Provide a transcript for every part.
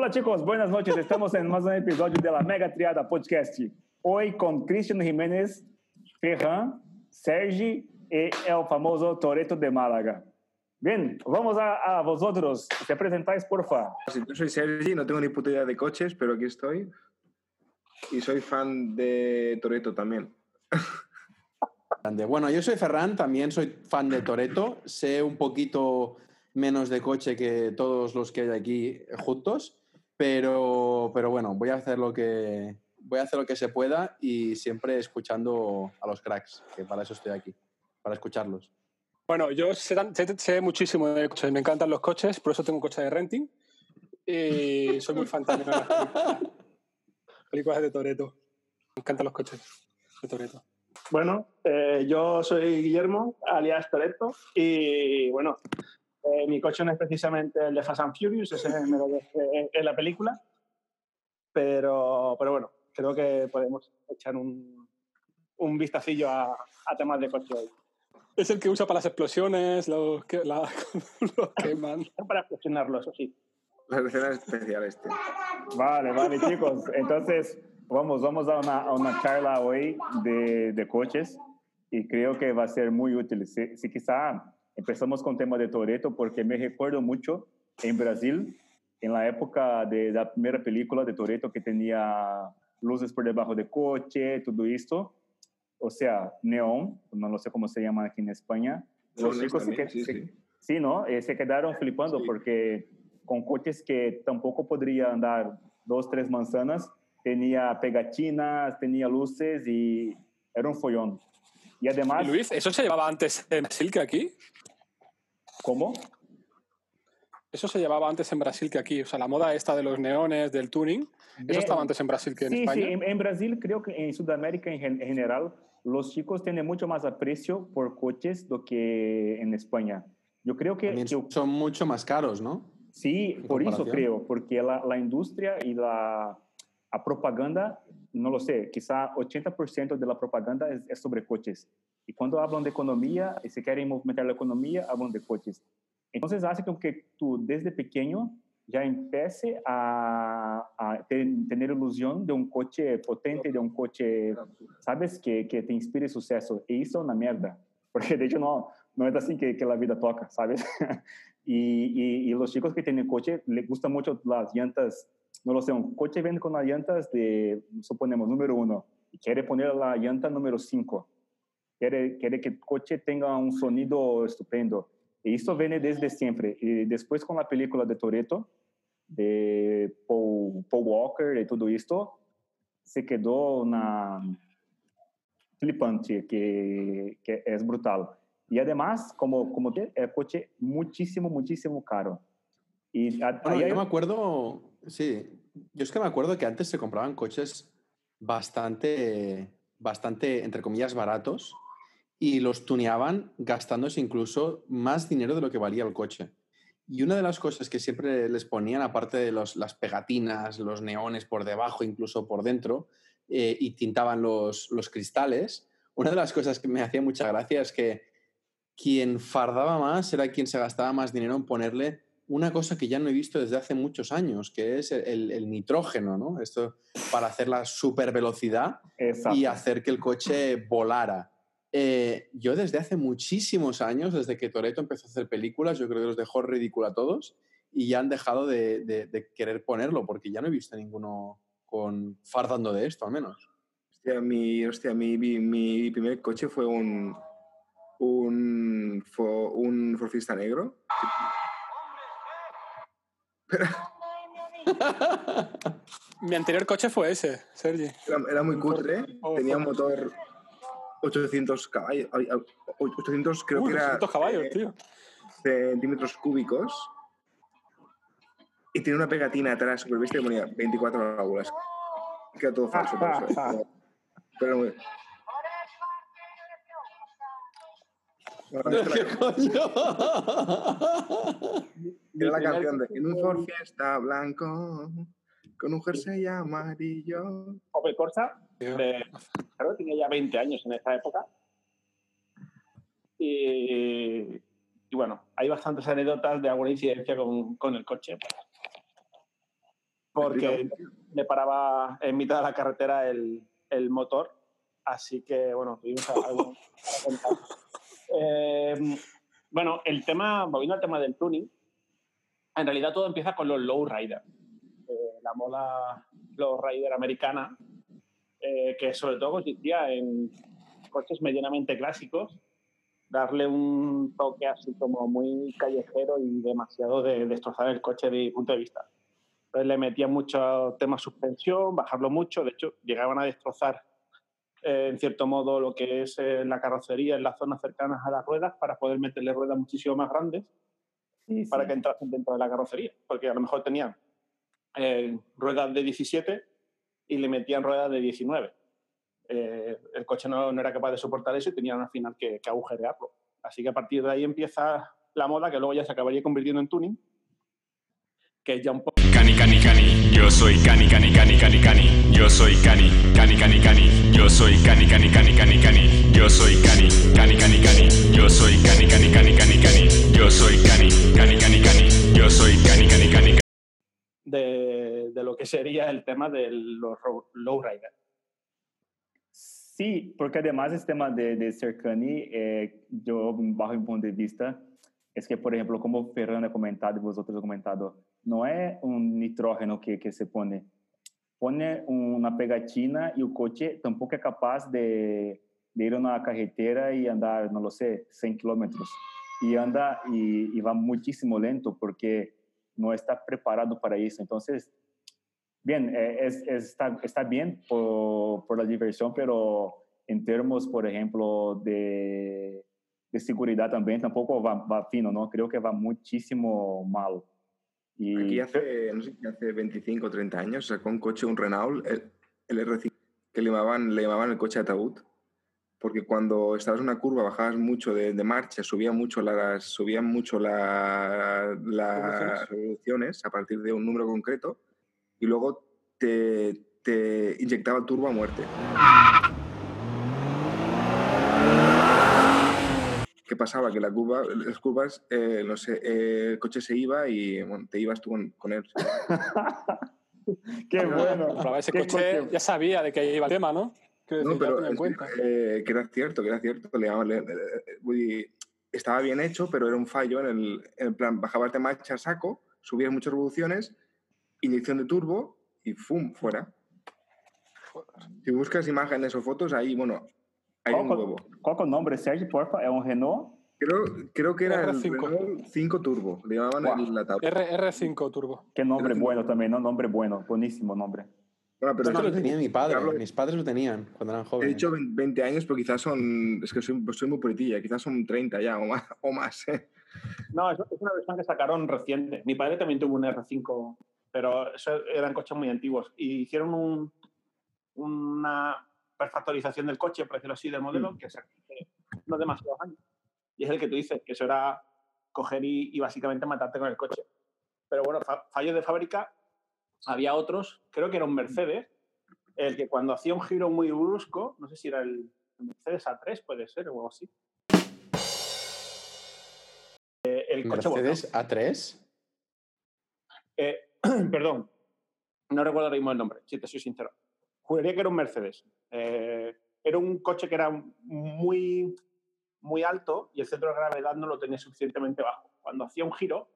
Hola chicos, buenas noches. Estamos en más un episodio de la Mega Triada Podcast. Hoy con Cristian Jiménez, Ferran, Sergi y el famoso Toreto de Málaga. Bien, vamos a, a vosotros. Te presentáis, por favor. Yo soy Sergi, no tengo ni puta idea de coches, pero aquí estoy. Y soy fan de Toreto también. Grande. Bueno, yo soy Ferran, también soy fan de Toreto. Sé un poquito menos de coche que todos los que hay aquí juntos, pero, pero bueno, voy a hacer lo que voy a hacer lo que se pueda y siempre escuchando a los cracks, que para eso estoy aquí, para escucharlos. Bueno, yo sé, sé- sé muchísimo de coches, me encantan los coches, por eso tengo un coche de renting y soy muy fan también de las películas, películas de Toreto. Me encantan los coches de Toreto. Bueno, eh, yo soy Guillermo, alias Toretto, y bueno, eh, mi coche no es precisamente el de Fast and Furious, ese me lo dejé en la película, pero, pero bueno, creo que podemos echar un, un vistacillo a, a temas de coche hoy. Es el que usa para las explosiones, los que la, los queman. Para cuestionarlo, eso sí. Las escenas especiales, tío. Vale, vale chicos. Entonces, vamos, vamos a una, a una charla hoy de, de coches y creo que va a ser muy útil. Si, si quizá empezamos con el tema de Toreto, porque me recuerdo mucho en Brasil, en la época de la primera película de Toreto que tenía luces por debajo del coche, todo esto. O sea, neón, no lo sé cómo se llama aquí en España. Los chicos se, también, sí, se- sí. sí, ¿no? Eh, se quedaron flipando Sí. porque con coches que tampoco podría andar dos, tres manzanas, tenía pegatinas, tenía luces y era un follón. Y además, Luis, ¿eso se llevaba antes en Brasil que aquí? ¿Cómo? Eso se llevaba antes en Brasil que aquí. O sea, la moda esta de los neones, del tuning, eso estaba antes en Brasil que en sí, España. sí, en, en Brasil creo que en Sudamérica en, gen- en general los chicos tienen mucho más aprecio por coches do que en España. Yo creo que, que- son mucho más caros, ¿no? sí, en por eso creo, porque la, la industria y la a propaganda, no lo sé, quizá 80% de la propaganda es, es sobre coches. Y cuando hablan de economía y se quieren movimentar la economía, hablan de coches. Entonces hace que tú desde pequeño ya empiece a, a te- tener ilusión de un coche potente, de un coche, sabes, que, que te inspire suceso. Y eso es una mierda, porque de hecho no, no es así que, que la vida toca, ¿sabes? y, y, y los chicos que tienen coche les gustan mucho las llantas, no lo sé, un coche vende con las llantas de, suponemos, número uno, y quiere poner la llanta número cinco. Quiere, quiere que el coche tenga un sonido estupendo. Y esto viene desde siempre. Y después con la película de Toreto, de Paul, Paul Walker y todo esto, se quedó una flipante, que, que es brutal. Y además, como, como el coche muchísimo, muchísimo caro. Y Bueno, ahí hay- yo me acuerdo, sí, yo es que me acuerdo que antes se compraban coches bastante, bastante, entre comillas, baratos y los tuneaban gastándose incluso más dinero de lo que valía el coche. Y una de las cosas que siempre les ponían, aparte de los- las pegatinas, los neones por debajo, incluso por dentro, eh, y tintaban los, los cristales, una de las cosas que me hacía mucha gracia es que quien fardaba más era quien se gastaba más dinero en ponerle una cosa que ya no he visto desde hace muchos años, que es el, el- nitrógeno, ¿no? Esto para hacer la super velocidad y hacer que el coche volara. Eh, yo desde hace muchísimos años, desde que Toreto empezó a hacer películas, yo creo que los dejó ridícula a todos y ya han dejado de, de- de querer ponerlo, porque ya no he visto ninguno con fardando de esto, al menos. Hostia, mi, hostia, mi, mi, mi primer coche fue un, un, fo- un Ford Fiesta negro. Mi anterior coche fue ese, Sergi. Era, era muy cutre, oh, tenía un Ford. motor 800 caballos, ay, ay, 800 creo Uy, que era 200 caballos, eh, tío. centímetros cúbicos. Y tiene una pegatina atrás super vista que ponía 24 válvulas. Queda todo falso, por eso, pero- pero muy- Bueno, esta ¿Qué la- coño? Era la canción de En un Ford Fiesta blanco con un jersey amarillo. Opel Corsa, de, claro, tenía ya 20 años en esa época. Y, y bueno, hay bastantes anécdotas de alguna incidencia con, con el coche. porque me paraba en mitad de la carretera el, el motor. Así que, bueno, tuvimos algo para contar. Eh, bueno, el tema, volviendo al tema del tuning, en realidad todo empieza con los lowrider. Eh, la moda lowrider americana, eh, que sobre todo consistía en coches medianamente clásicos, darle un toque así como muy callejero y demasiado de destrozar el coche de mi punto de vista. Entonces le metían mucho tema suspensión, bajarlo mucho, de hecho llegaban a destrozar eh, en cierto modo lo que es eh, la carrocería en las zonas cercanas a las ruedas para poder meterle ruedas muchísimo más grandes Sí, para sí. que entrasen dentro de la carrocería, porque a lo mejor tenían eh, ruedas de 17 y le metían ruedas de 19. Eh, el coche no, no era capaz de soportar eso y tenían al final que, que agujerearlo. Así que a partir de ahí empieza la moda que luego ya se acabaría convirtiendo en tuning, que es ya un poco Cani, cani, cani, yo soy cani, cani, cani, cani, cani, yo soy cani, cani, cani, cani, yo soy cani, cani, cani, cani, cani, yo soy cani, cani, cani, cani, yo soy cani, cani, cani, cani, cani, yo soy cani, cani, cani, cani, yo soy cani, cani, cani. De, de lo que sería el tema de los lowrider. Sí, porque además este tema de, de ser cani, eh, yo bajo mi punto de vista, es que, por ejemplo, como Fernando ha comentado y vosotros ha comentado, no es un nitrógeno que, que se pone, pone una pegatina y el coche tampoco es capaz de, de ir a una carretera y andar, no lo sé, 100 kilómetros. Y anda y, y va muchísimo lento porque no está preparado para eso. Entonces, bien, eh, es, es- está, está bien por, por la diversión, pero en términos, por ejemplo, de, de seguridad también, tampoco va, va fino, ¿no? Creo que va muchísimo mal. Y Aquí hace, no sé, hace 25 o 30 años sacó un coche, un Renault, el, el R5, que le llamaban, le llamaban el coche ataúd, porque cuando estabas en una curva bajabas mucho de, de marcha, subía mucho las, subían mucho la- las revoluciones a partir de un número concreto y luego te, te inyectaba el turbo a muerte. ¿Qué pasaba? Que la curva, las curvas, eh, no sé, eh, el coche se iba y bueno, te ibas tú con, con él. qué bueno. Ese qué coche, ya sabía de qué iba el tema, ¿no? No, pero en cuenta. que, eh, que era cierto, que era cierto. Le le- le- le- estaba bien hecho, pero era un fallo en el, en el plan, bajabas de marcha saco, subías muchas revoluciones, inyección de turbo y ¡fum! fuera. Si buscas imágenes o fotos, ahí, bueno, hay ¿Cuál, un cuál- huevo. cuál es el nombre, Sergio, porfa? ¿Es un Renault? Creo, creo que era el R5. Renault 5 Turbo, le llamaban Guau. el ataúd. R, R5 Turbo. Qué nombre Pero- bueno también, ¿no? Nombre bueno, buenísimo nombre. Bueno, pero Esto lo tenía mi padre. Hablo- Mis padres lo tenían cuando eran He jóvenes. dicho 20 años, pero quizás son. Es que soy, soy muy puritilla, quizás son 30 ya o más. O más ¿eh? No, es, es una versión que sacaron reciente. Mi padre también tuvo un R5, pero eso eran coches muy antiguos. Y hicieron un- una perfactorización del coche, por decirlo así, del modelo, que se no demasiados años. Y es el que tú dices, que eso era coger y, y básicamente matarte con el coche. Pero bueno, fa- fallos de fábrica, había otros, creo que era un Mercedes, el que cuando hacía un giro muy brusco, no sé si era el Mercedes A3, puede ser, o algo así. Eh, el coche. Mercedes A3. Eh, perdón, no recuerdo ahora mismo el nombre, si te soy sincero. Juraría que era un Mercedes. Eh, era un coche que era muy, muy alto y el centro de gravedad no lo tenía suficientemente bajo. Cuando hacía un giro,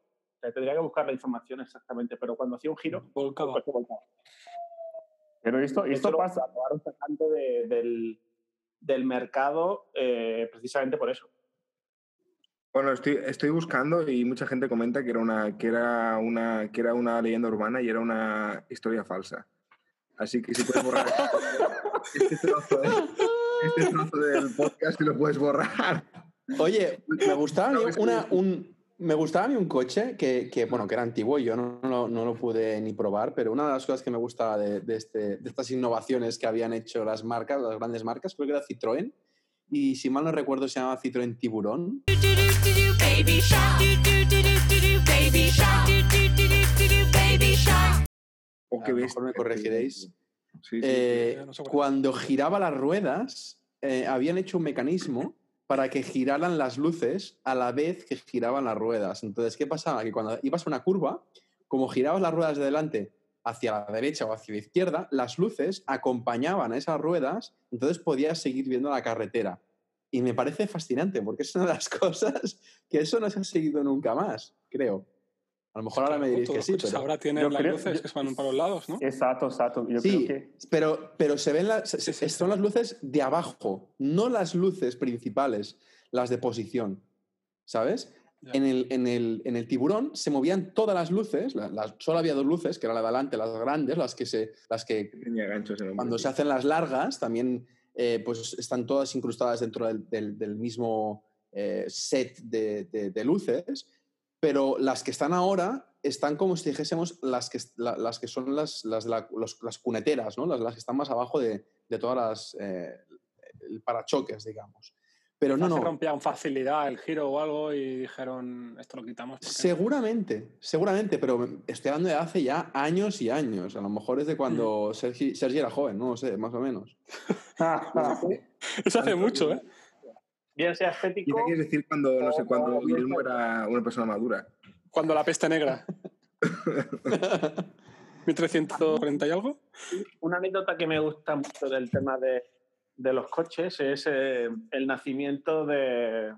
te tendría que buscar la información exactamente, pero cuando hacía un giro, el Volcaba. coche volcaba. Pero esto, Esto lo pasa, acabaron sacando de- del, del mercado eh, precisamente por eso. Bueno, estoy, estoy buscando y mucha gente comenta que era, una, que, era una, que era una leyenda urbana y era una historia falsa. Así que si puedes borrar este trozo, ¿eh? este trozo del podcast, si lo puedes borrar. Oye, me gustaba, a mí No, es que- una, un, me gustaba a mí un coche que, que, bueno, que era antiguo y yo no, no lo- no lo pude ni probar, pero una de las cosas que me gustaba de, de este, de estas innovaciones que habían hecho las marcas, las grandes marcas, creo que era Citroën, y si mal no recuerdo se llama Citroën Tiburón. O A que lo mejor me corregiréis. Sí, sí. Eh, no sé cuando giraba las ruedas, eh, habían hecho un mecanismo para que giraran las luces a la vez que giraban las ruedas. Entonces, ¿qué pasaba? Que cuando ibas a una curva, como girabas las ruedas de delante hacia la derecha o hacia la izquierda, las luces acompañaban a esas ruedas, entonces podías seguir viendo la carretera. Y me parece fascinante, porque es una de las cosas que eso no se ha seguido nunca más, creo. A lo mejor ahora me diréis que sí, pero... ahora tienen las creo- luces yo- que se van para los lados, ¿no? Exacto, exacto. Yo Sí, creo que pero, pero se ven las, Sí, sí, son las luces de abajo, no las luces principales, las de posición. ¿Sabes? En el, en, el, en el tiburón se movían todas las luces, la- las, solo había dos luces, que eran la de adelante, las grandes, las que, se, las que cuando se hacen las largas también eh, pues están todas incrustadas dentro del, del- del mismo eh, set de, de- de luces, pero las que están ahora están como si dijésemos las que, la- las que son las, las, de la- los- las cuneteras, ¿no? las, las que están más abajo de, de todas las eh, el parachoques, digamos. Pero no, No, se no, rompía con facilidad el giro o algo y dijeron, esto lo quitamos. Seguramente, seguramente, pero estoy hablando de hace ya años y años. A lo mejor es de cuando Sergi, Sergi era joven, no lo sé, más o menos. Eso hace mucho, ¿eh? Bien sea ¿Y estético, qué quieres decir cuando, no sé, cuando Guillermo era una persona madura? Cuando la peste negra. 1340 y algo. una anécdota que me gusta mucho del tema de, de los coches es eh, el nacimiento de,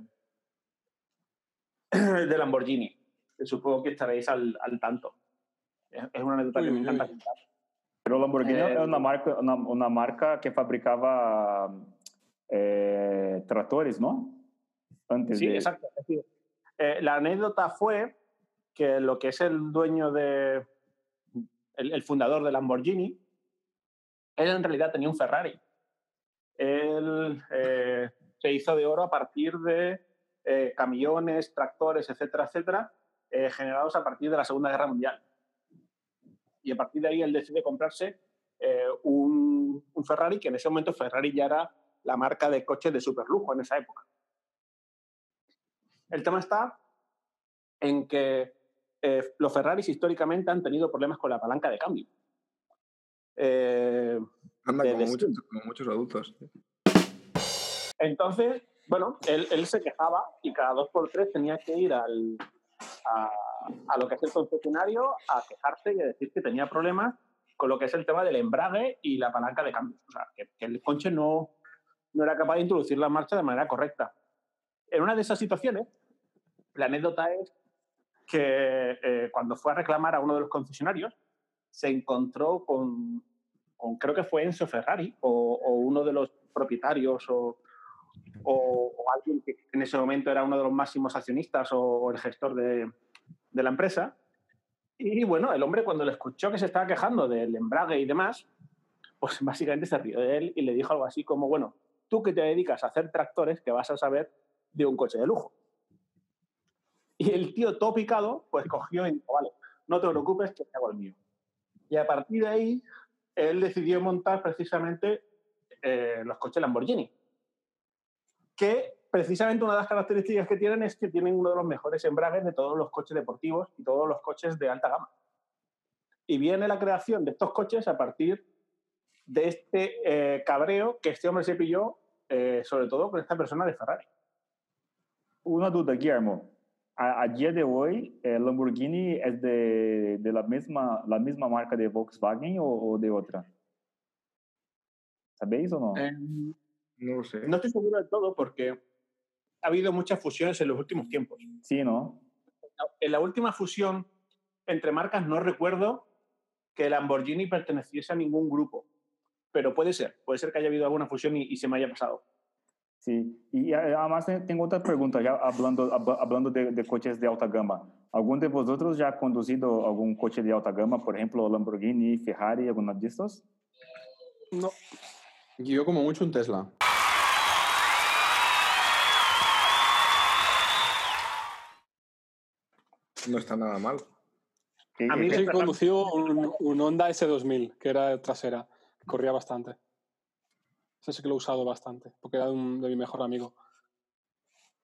de Lamborghini. que supongo que estaréis al, al tanto. Es, es una anécdota que Uy, me uy, encanta uy. contar. Pero Lamborghini Eh, é uma marca, uma, uma marca que fabricava eh, tratores, ¿no? Antes Sí, de... exacto. Eh, la anécdota fue que lo que es el dueño de. El, el fundador de Lamborghini, él en realidad tenía un Ferrari. Él eh, se hizo de oro a partir de eh, camiones, tractores, etcétera, etcétera, eh, generados a partir de la Segunda Guerra Mundial. Y a partir de ahí él decide comprarse un, un Ferrari, que en ese momento Ferrari ya era la marca de coches de superlujo en esa época. El tema está en que eh, los Ferraris históricamente han tenido problemas con la palanca de cambio. Eh, Anda de como muchos, como muchos adultos. entonces, bueno, él, él se quejaba y cada dos por tres tenía que ir al, a, a lo que es el concesionario a quejarse y a decir que tenía problemas con lo que es el tema del embrague y la palanca de cambio. O sea, que, que el coche no, no era capaz de introducir la marcha de manera correcta. En una de esas situaciones, la anécdota es que eh, cuando fue a reclamar a uno de los concesionarios, se encontró con, creo que fue Enzo Ferrari o, uno de los propietarios o, alguien que en ese momento era uno de los máximos accionistas o, o el gestor de, de la empresa. Y bueno, el hombre cuando le escuchó que se estaba quejando del embrague y demás, pues básicamente se rió de él y le dijo algo así como, bueno, tú que te dedicas a hacer tractores, que vas a saber de un coche de lujo. Y el tío todo picado, pues cogió y dijo, vale, no te preocupes, que te hago el mío. Y a partir de ahí, él decidió montar precisamente eh, los coches Lamborghini. Que precisamente una de las características que tienen es que tienen uno de los mejores embragues de todos los coches deportivos y todos los coches de alta gama. Y viene la creación de estos coches a partir de este eh, cabreo que este hombre se pilló, eh, sobre todo con esta persona de Ferrari. Una duda, Guillermo. A, a día de hoy, eh, Lamborghini es de, de la, misma, la misma marca de Volkswagen o, o de otra? ¿Sabéis o no? Eh, No lo sé. no estoy seguro de todo porque ha habido muchas fusiones en los últimos tiempos. Sí, ¿no? En la última fusión entre marcas no recuerdo que Lamborghini perteneciese a ningún grupo, pero puede ser, puede ser que haya habido alguna fusión y, y se me haya pasado. Sí. Y eh, además eh, tengo otra pregunta, ya hablando, hab- hablando de, de coches de alta gama. ¿Algún de vosotros ya ha conducido algún coche de alta gama, por ejemplo, Lamborghini, Ferrari, alguno de estos? No. Yo como mucho un Tesla. No está nada mal. A mí Ferrari- conducido un, un Honda S2000, que era trasera, corría bastante. Ese sí que lo he usado bastante, porque era de, un- de mi mejor amigo.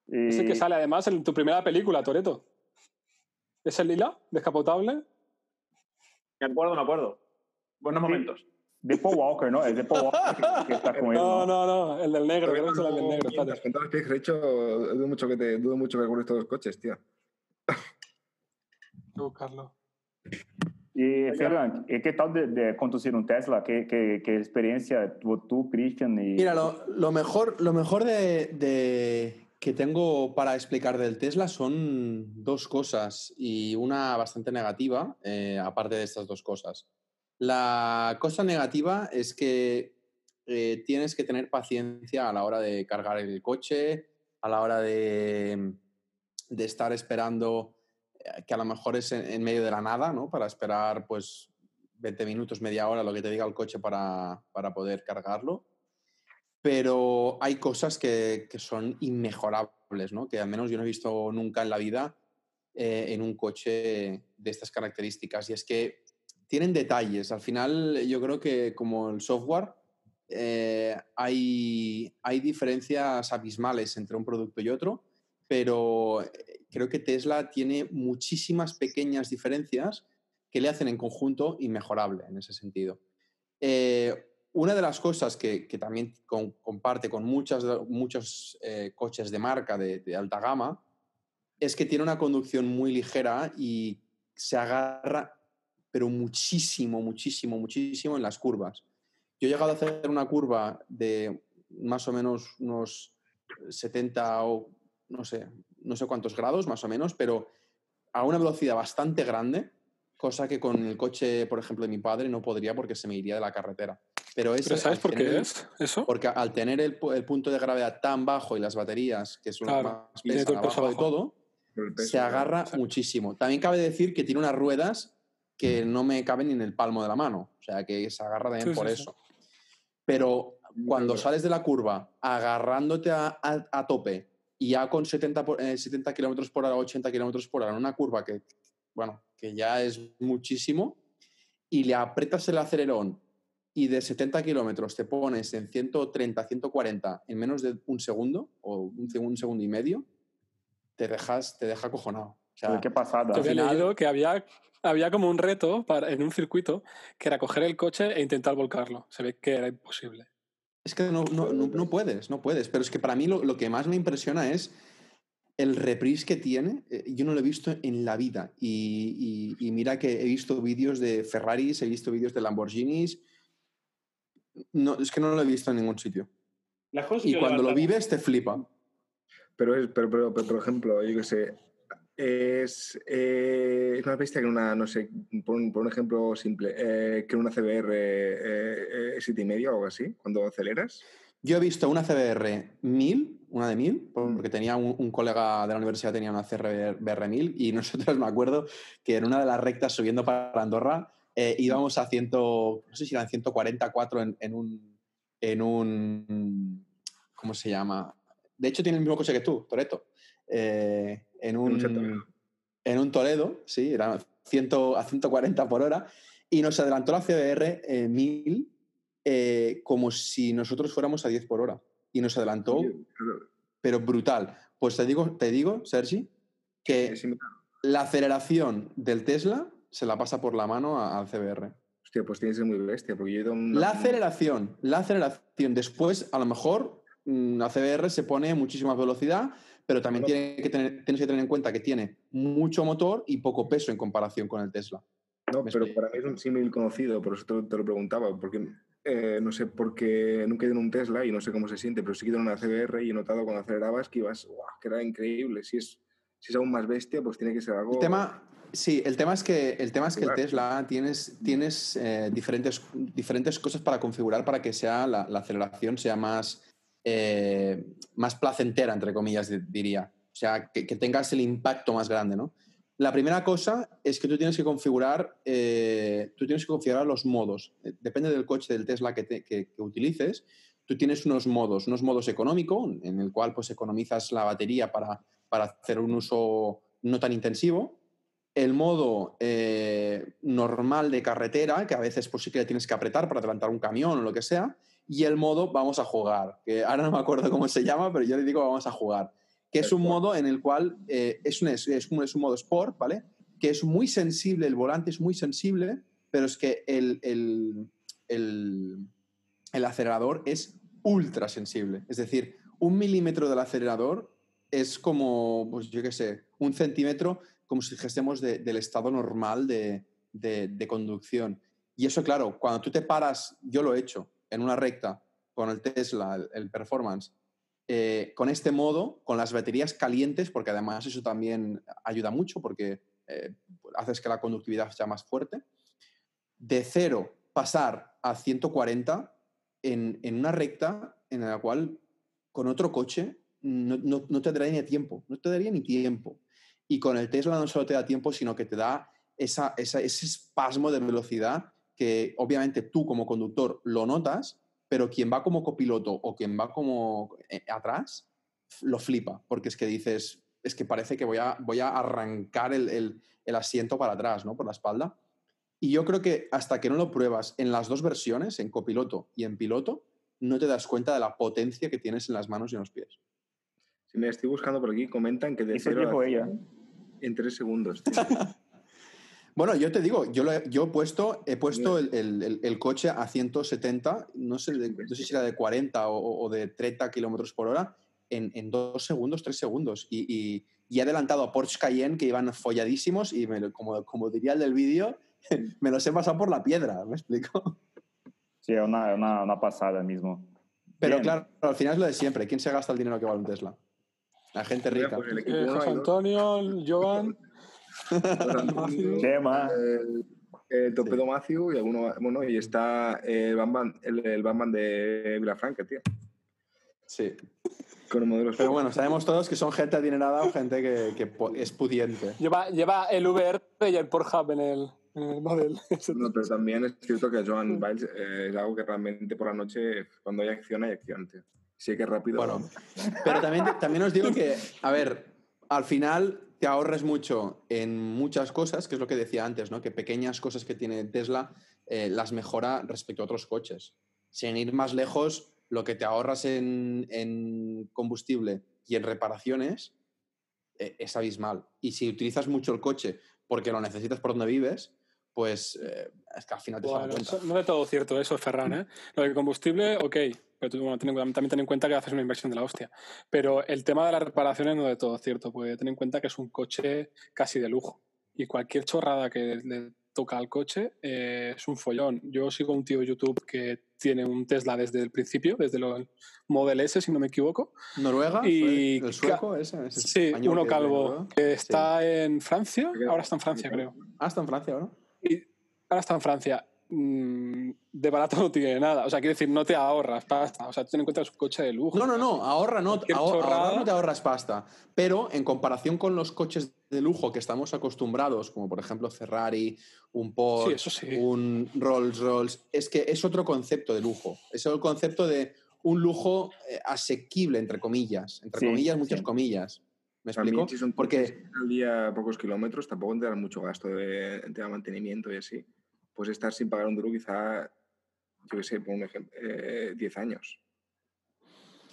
Ese que sale además en tu primera película, Toreto. ¿Es el lila? ¿Descapotable? Me acuerdo, me acuerdo. Buenos Sí. momentos. de Paul Walker, ¿no? Es de Paul Walker que, que está con él. No, ¿no? no, no, el del negro, creo que es el del negro. Mientras, que he hecho, dudo mucho que, te, dudo mucho que recuerdes todos los coches, tío. Voy a buscarlo. E, Ferran, que tal de, de conducir un Tesla? ¿Qué, qué, qué experiencia tuvo tú, Christian? Y... Mira, lo, lo mejor, lo mejor de, de- que tengo para explicar del Tesla son dos cosas y una bastante negativa, eh, aparte de estas dos cosas. La cosa negativa es que eh, tienes que tener paciencia a la hora de cargar el coche, a la hora de, de estar esperando, que a lo mejor es en, medio de la nada, ¿no? Para esperar, pues, 20 minutos, media hora, lo que te diga el coche para, para poder cargarlo pero hay cosas que, que son inmejorables, ¿no? que al menos yo no he visto nunca en la vida eh, en un coche de estas características. Y es que tienen detalles. Al final yo creo que como el software eh, hay, hay diferencias abismales entre un producto y otro, pero eh, creo que Tesla tiene muchísimas pequeñas diferencias que le hacen en conjunto inmejorable en ese sentido. Eh, una de las cosas que, también comparte con muchas muchos eh, coches de marca de alta gama es que tiene una conducción muy ligera y se agarra, pero muchísimo, muchísimo, muchísimo en las curvas. Yo he llegado a hacer una curva de más o menos unos 70 o no sé, no sé cuántos grados más o menos, pero a una velocidad bastante grande, cosa que con el coche, por ejemplo, de mi padre no podría porque se me iría de la carretera. Pero, eso, ¿Pero sabes por qué el- es eso? Porque al tener el, pu- el punto de gravedad tan bajo y las baterías, que son Claro, las más pesan abajo de todo, peso, se claro. agarra muchísimo. También cabe decir que tiene unas ruedas que no me caben ni en el palmo de la mano. O sea, que se agarra también Sí, por sí, sí. eso. Pero cuando Claro. sales de la curva agarrándote a, a- a tope y ya con 70, por- eh, 70 kilómetros por hora, 80 kilómetros por hora en una curva que, bueno, que ya es muchísimo, y le aprietas el acelerón y de 70 kilómetros te pones en 130, 140 en menos de un segundo o un, un segundo y medio, te, dejas, te deja acojonado. O sea, Qué pasada. Yo había leído que había, había como un reto para, en un circuito que era coger el coche e intentar volcarlo. Se ve que era imposible. Es que no, no, no, no puedes, no puedes. Pero es que para mí lo, lo que más me impresiona es el reprise que tiene. Eh, Yo no lo he visto en la vida. Y, y- y mira que he visto vídeos de Ferraris, he visto vídeos de Lamborghinis. No, es que no lo he visto en ningún sitio. Y que cuando lo vives te flipa. Pero, es, pero, pero, pero, por ejemplo, yo qué sé, es, eh, es más bestia que una, no sé, por un, por un ejemplo simple, eh, que una CBR eh, eh, 7,5 o algo así, cuando aceleras. Yo he visto una CBR 1000, una de 1000, Mm. porque tenía un, colega de la universidad tenía una CBR 1000 y nosotros me acuerdo que en una de las rectas subiendo para Andorra eh, íbamos a 100, no sé si eran 144 en, en un, en un, ¿cómo se llama? De hecho tiene el mismo coche que tú, Toreto. En un en un Toledo, sí, era 100 a 140 por hora y nos adelantó la CBR eh, 1000 eh, como si nosotros fuéramos a 10 por hora. Y nos adelantó, Claro, pero brutal. Pues te digo, te digo, Sergi, que la aceleración del Tesla se la pasa por la mano a- al CBR. Hostia, pues tiene que ser muy bestia, porque yo he ido a una- La aceleración, la aceleración. Después, a lo mejor, mm, la CBR se pone muchísima velocidad, pero también Claro. tiene que tener, tienes que tener en cuenta que tiene mucho motor y poco peso en comparación con el Tesla. No, pero explico. para mí es un símil conocido, por eso te, lo- te lo preguntaba, porque eh, no sé por qué nunca he ido en un Tesla y no sé cómo se siente, pero sí que he ido en una CBR y he notado cuando acelerabas que ibas, ¡guau! que era increíble. Si es, si es aún más bestia, pues tiene que ser algo. El tema, sí, el tema es que el, tema es que el. Tesla tienes, tienes eh, diferentes, diferentes cosas para configurar para que sea la, la aceleración sea más, eh, más placentera, entre comillas, di- diría. O sea, que, tengas el impacto más grande, ¿no? La primera cosa es que tú tienes que configurar, eh, tú tienes que configurar los modos. Eh, Depende del coche del Tesla que, que- utilices. Tú tienes unos modos, unos modos económico, en el cual pues economizas la batería para, para hacer un uso no tan intensivo. El modo normal de carretera, que a veces pues sí que le tienes que apretar para adelantar un camión o lo que sea. Y el modo vamos a jugar, que ahora no me acuerdo cómo se llama, pero yo le digo vamos a jugar que es un modo en el cual eh, es, un, es, un, es un modo sport, ¿vale? Que es muy sensible, el volante es muy sensible, pero es que el, el, el, el acelerador es ultra sensible. Es decir, un milímetro del acelerador es como, pues yo qué sé, un centímetro, como si dijésemos de- del estado normal de, de- de conducción. Y eso, claro, cuando tú te paras, yo lo he hecho, en una recta, con el Tesla, el, Performance, eh, con este modo, con las baterías calientes, porque además eso también ayuda mucho, porque eh, haces que la conductividad sea más fuerte, de cero pasar a 140 en, en una recta en la cual con otro coche no, no- no te daría ni tiempo, no te daría ni tiempo. Y con el Tesla no solo te da tiempo, sino que te da esa, esa- ese espasmo de velocidad que obviamente tú como conductor lo notas, pero quien va como copiloto o quien va como eh, atrás lo flipa, porque es que dices, es que parece que voy a, voy a arrancar el, el- el asiento para atrás, ¿no? Por la espalda. Y yo creo que hasta que no lo pruebas en las dos versiones, en copiloto y en piloto, no te das cuenta de la potencia que tienes en las manos y en los pies. Si me estoy buscando por aquí, comentan que de cero a ella. 100 en tres segundos. tío. Bueno, yo te digo, yo, lo he, yo he puesto, he puesto el, el- el- el coche a 170, no sé, no sé si era de 40 o, o de 30 kilómetros por hora, en, en dos segundos, tres segundos. Y, y- y he adelantado a Porsche Cayenne, que iban folladísimos, y me lo- como, como diría el del vídeo, me los he pasado por la piedra, ¿me explico? Sí, es una, una, una pasada mismo. Pero Bien. claro, al final es lo de siempre. ¿Quién se gasta el dinero que vale un Tesla? La gente rica. pues Eh. Antonio, Joan, Matthew, Chema. el, el Torpedo Matthew y alguno, bueno, y está el Batman, el, el Batman de Vilafranca, tío. Sí. Con modelos. Pero bueno, sabemos todos que son gente adinerada o gente que, que es pudiente. lleva, lleva el VR y el Pornhub en el, en el modelo. No, pero también es cierto que Joan Biles eh, es algo que realmente por la noche, cuando hay acción, hay acción, tío. Sí que es rápido. Bueno, pero también, también os digo que, a ver, al final te ahorres mucho en muchas cosas, que es lo que decía antes, ¿no? Que pequeñas cosas que tiene Tesla eh, las mejora respecto a otros coches. Sin ir más lejos, lo que te ahorras en, en combustible y en reparaciones eh, es abismal. Y si utilizas mucho el coche porque lo necesitas por donde vives, pues eh, es que al final te das cuenta. no de todo cierto eso, Ferran. ¿eh? Lo del combustible, ok, pero tú, bueno, ten en- también ten en cuenta que haces una inversión de la hostia. Pero el tema de las reparaciones no de todo cierto, porque ten en cuenta que es un coche casi de lujo. Y cualquier chorrada que le toca al coche eh, es un follón. Yo sigo un tío de YouTube que tiene un Tesla desde el principio, desde el Model S, si no me equivoco. ¿Noruega? Y ¿Fue ¿El sueco ese? Sí, uno calvo, que está en Francia, ahora está en Francia, creo. Ah, está en Francia ahora. Y ahora está en Francia. Mm, de barato no tiene nada. O sea, quiero decir, no te ahorras pasta. O sea, tú ten en cuenta que es un coche de lujo. No, no, no, ahorra no, Cualquier ahor- chorrada. ahorrar no te ahorras pasta. Pero en comparación con los coches de lujo que estamos acostumbrados, como por ejemplo Ferrari, un Porsche, eso sí. un Rolls Royce, es que es otro concepto de lujo. Es el concepto de un lujo eh, asequible, entre comillas. Entre Sí, comillas, muchas sí. comillas. ¿Me explico? si son Porque al día pocos kilómetros, tampoco te dan mucho gasto de, en tema de mantenimiento y así. Puedes estar sin pagar un duro quizá, yo qué sé, por un ejemplo, eh, 10 años.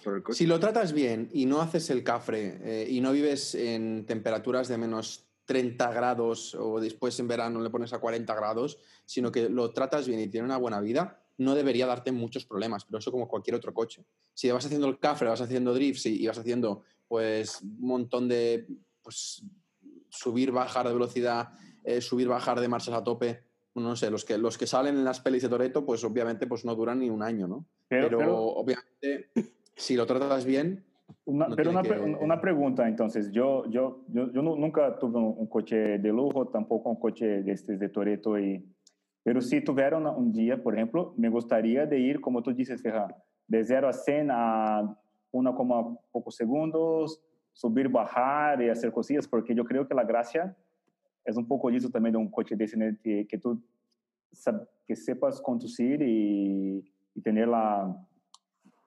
Por el coche. Si lo tratas bien y no haces el cafre eh, y no vives en temperaturas de menos 30 grados o después en verano le pones a 40 grados, sino que lo tratas bien y tiene una buena vida, no debería darte muchos problemas, pero eso como cualquier otro coche. Si vas haciendo el cafre, vas haciendo drifts y, y vas haciendo pues un montón de pues, subir, bajar de velocidad, eh, subir, bajar de marchas a tope, no sé, los que, los que salen en las pelis de Toreto, pues obviamente pues no duran ni un año, ¿no? Pero, pero pero obviamente si lo tratas bien, una, no pero una, que- una pregunta, entonces, yo, yo, yo, yo nu- nunca tuve un, un coche de lujo, tampoco un coche de, estos de Toreto, y, pero si tuviera una- un día, por ejemplo, me gustaría de ir, como tú dices, Ferran, de 0 a 100 a 1, pocos segundos, subir, bajar y hacer cosillas, porque yo creo que la gracia es un poco eso también de un coche de ese, ¿no? que, que tú que sepas conducir y, y tener la,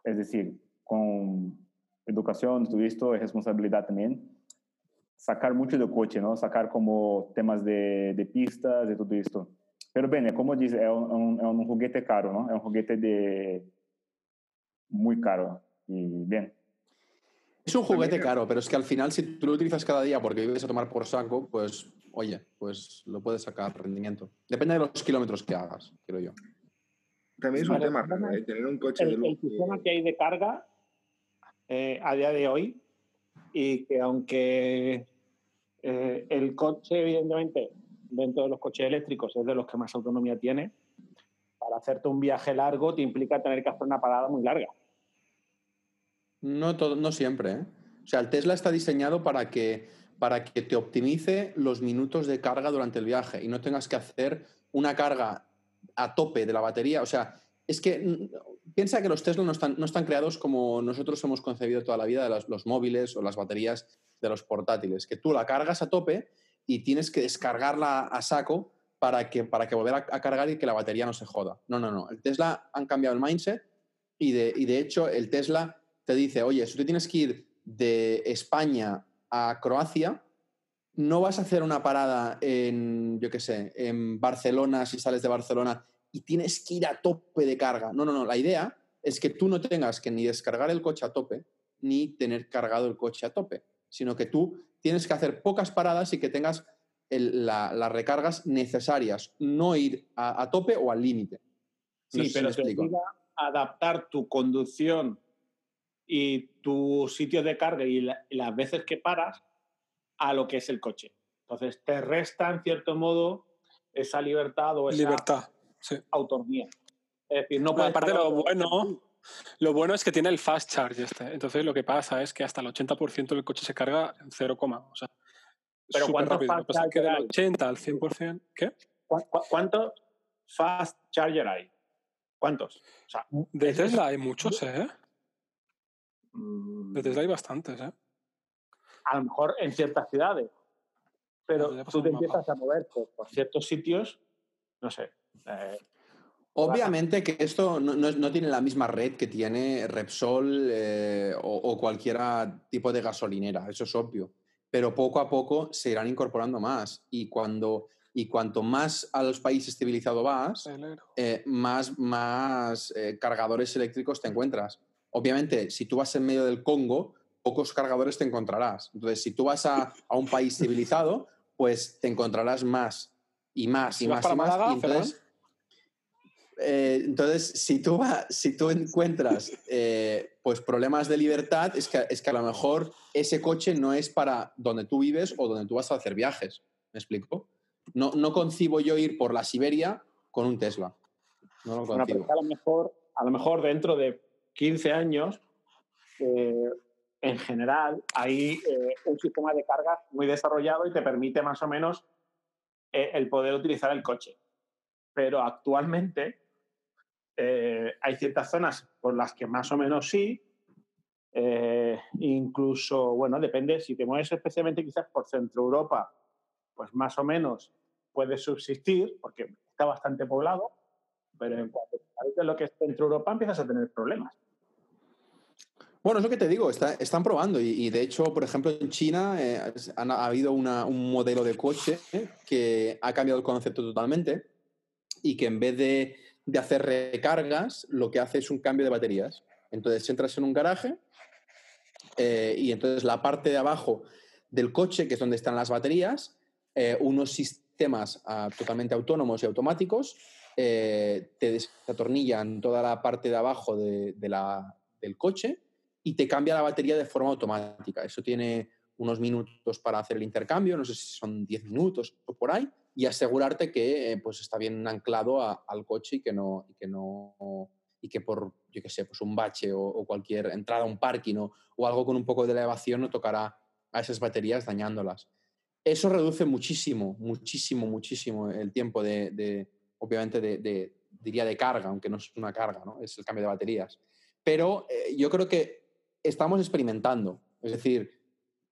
es decir, con educación, todo esto, es responsabilidad también, sacar mucho del coche, ¿no? Sacar como temas de, de pistas y todo esto. Pero bien, como dice, un, un- es un juguete caro, ¿no? Es un juguete de muy caro. Y bien, Es un juguete También- caro, pero es que al final, si tú lo utilizas cada día porque vives a tomar por saco, pues, oye, pues lo puedes sacar rendimiento. Depende de los kilómetros que hagas, creo yo. También es un Vale, tema, eh, tener un coche de el, el lujo. sistema que hay de carga eh, a día de hoy y que aunque eh, el coche evidentemente dentro de los coches eléctricos es de los que más autonomía tiene. Para hacerte un viaje largo te implica tener que hacer una parada muy larga. No, todo, no siempre. ¿eh? O sea, el Tesla está diseñado para que, para que te optimice los minutos de carga durante el viaje y no tengas que hacer una carga a tope de la batería. O sea, es que mm, piensa que los Tesla no están, no están creados como nosotros hemos concebido toda la vida de los móviles o las baterías de los portátiles, que tú la cargas a tope y tienes que descargarla a saco para que, para que volver a, a cargar y que la batería no se joda. No, no, no. El Tesla han cambiado el mindset y de, y de hecho el Tesla te dice, oye, si tú tienes que ir de España a Croacia, no vas a hacer una parada en, yo qué sé, en Barcelona si sales de Barcelona y tienes que ir a tope de carga. No, no, no. La idea es que tú no tengas que ni descargar el coche a tope ni tener cargado el coche a tope, sino que tú tienes que hacer pocas paradas y que tengas el- la- las recargas necesarias, no ir a, a tope o al límite. Sí, No pero te obliga a adaptar tu conducción y tu sitio de carga y, la- y las veces que paras a lo que es el coche. Entonces te resta, en cierto modo, esa libertad o esa Libertad. Sí. autonomía. Es decir, no puedes aparte lo bueno, lo bueno es que tiene el fast charge este. Entonces lo que pasa es que hasta el 80% del coche se carga en 0, o sea, Pero ¿cuántos rápido. Pasa es que fast del charger hay? 80 al 100%, ¿qué? ¿Cu- cu- ¿Cuántos fast charger hay? ¿Cuántos? O sea, De es- es- Tesla hay muchos, ¿eh? Mm, De Tesla hay bastantes, ¿eh? a lo mejor en ciertas ciudades. Pero tú te empiezas a mover por, por ciertos sitios, no sé. eh, Obviamente que esto no, no tiene la misma red que tiene Repsol eh, o, o cualquier tipo de gasolinera, eso es obvio. Pero poco a poco se irán incorporando más. Y, cuando, y cuanto más a los países civilizados vas, eh, más, más eh, cargadores eléctricos te encuentras. Obviamente, si tú vas en medio del Congo, pocos cargadores te encontrarás. Entonces, si tú vas a, a un país civilizado, pues te encontrarás más y más y más y más. Málaga, y entonces, eh, entonces, si tú, va- si tú encuentras eh, pues problemas de libertad, es que, es que a lo mejor ese coche no es para donde tú vives o donde tú vas a hacer viajes. ¿Me explico? No, no concibo yo ir por la Siberia con un Tesla. No lo concibo. a lo mejor, a lo mejor dentro de 15 años, eh, en general, hay eh, un sistema de cargas muy desarrollado y te permite más o menos eh, el poder utilizar el coche. Pero actualmente hay ciertas zonas por las que más o menos sí. incluso, bueno, depende, si te mueves especialmente quizás por Centro Europa, pues más o menos puedes subsistir, porque está bastante poblado, pero en cuanto de lo que es Centro Europa empiezas a tener problemas. Bueno, es lo que te digo, está- están probando y, y de hecho, por ejemplo, en China eh, han- ha habido una- un modelo de coche que ha cambiado el concepto totalmente y que en vez de, de hacer recargas, lo que hace es un cambio de baterías. Entonces entras en un garaje eh, y entonces la parte de abajo del coche, que es donde están las baterías, eh, unos sistemas ah, totalmente autónomos y automáticos eh, te desatornillan toda la parte de abajo de- de la- del coche y te cambia la batería de forma automática. Eso tiene unos minutos para hacer el intercambio, no sé si son 10 minutos o por ahí, y asegurarte que eh, pues está bien anclado a- al coche y que no, y que no y que por, yo qué sé, pues un bache o, o cualquier entrada a un parking o, o algo con un poco de elevación no tocará a esas baterías dañándolas. Eso reduce muchísimo, muchísimo, muchísimo el tiempo de, de- obviamente, de, de- diría de carga, aunque no es una carga, ¿no? es el cambio de baterías. Pero eh, yo creo que estamos experimentando. Es decir,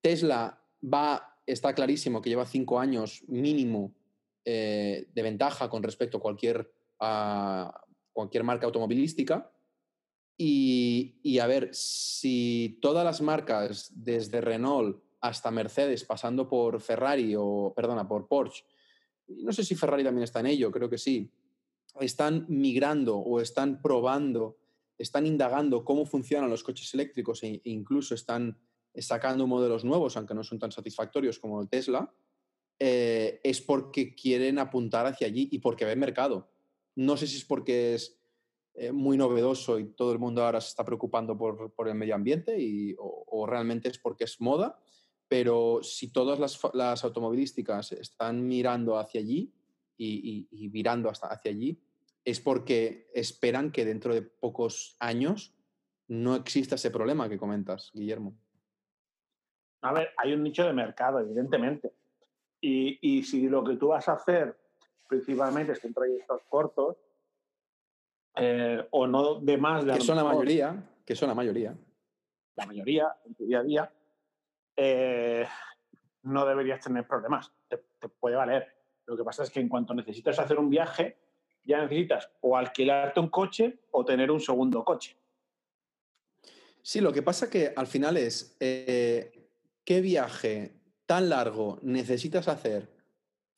Tesla va, está clarísimo que lleva cinco años mínimo eh, de ventaja con respecto a cualquier, marca automovilística. Y, y a ver, si todas las marcas, desde Renault hasta Mercedes, pasando por Ferrari o, perdona, por Porsche, no sé si Ferrari también está en ello, creo que sí, están migrando o están probando, están indagando cómo funcionan los coches eléctricos e incluso están sacando modelos nuevos, aunque no son tan satisfactorios como el Tesla, eh, es porque quieren apuntar hacia allí y porque ven mercado. No sé si es porque es eh, muy novedoso y todo el mundo ahora se está preocupando por, el medio ambiente y, o, realmente es porque es moda, pero si todas las, automovilísticas están mirando hacia allí y, y- virando hacia allí, es porque esperan que dentro de pocos años no exista ese problema que comentas, Guillermo. A ver, hay un nicho de mercado, evidentemente. Y, y si lo que tú vas a hacer principalmente son trayectos cortos, eh, o no de más de Que son la mayoría, que son la mayoría. la mayoría en tu día a día, eh, no deberías tener problemas. Te, te puede valer. Lo que pasa es que en cuanto necesitas hacer un viaje, ya necesitas o alquilarte un coche o tener un segundo coche. Sí, lo que pasa que al final es, eh, ¿qué viaje tan largo necesitas hacer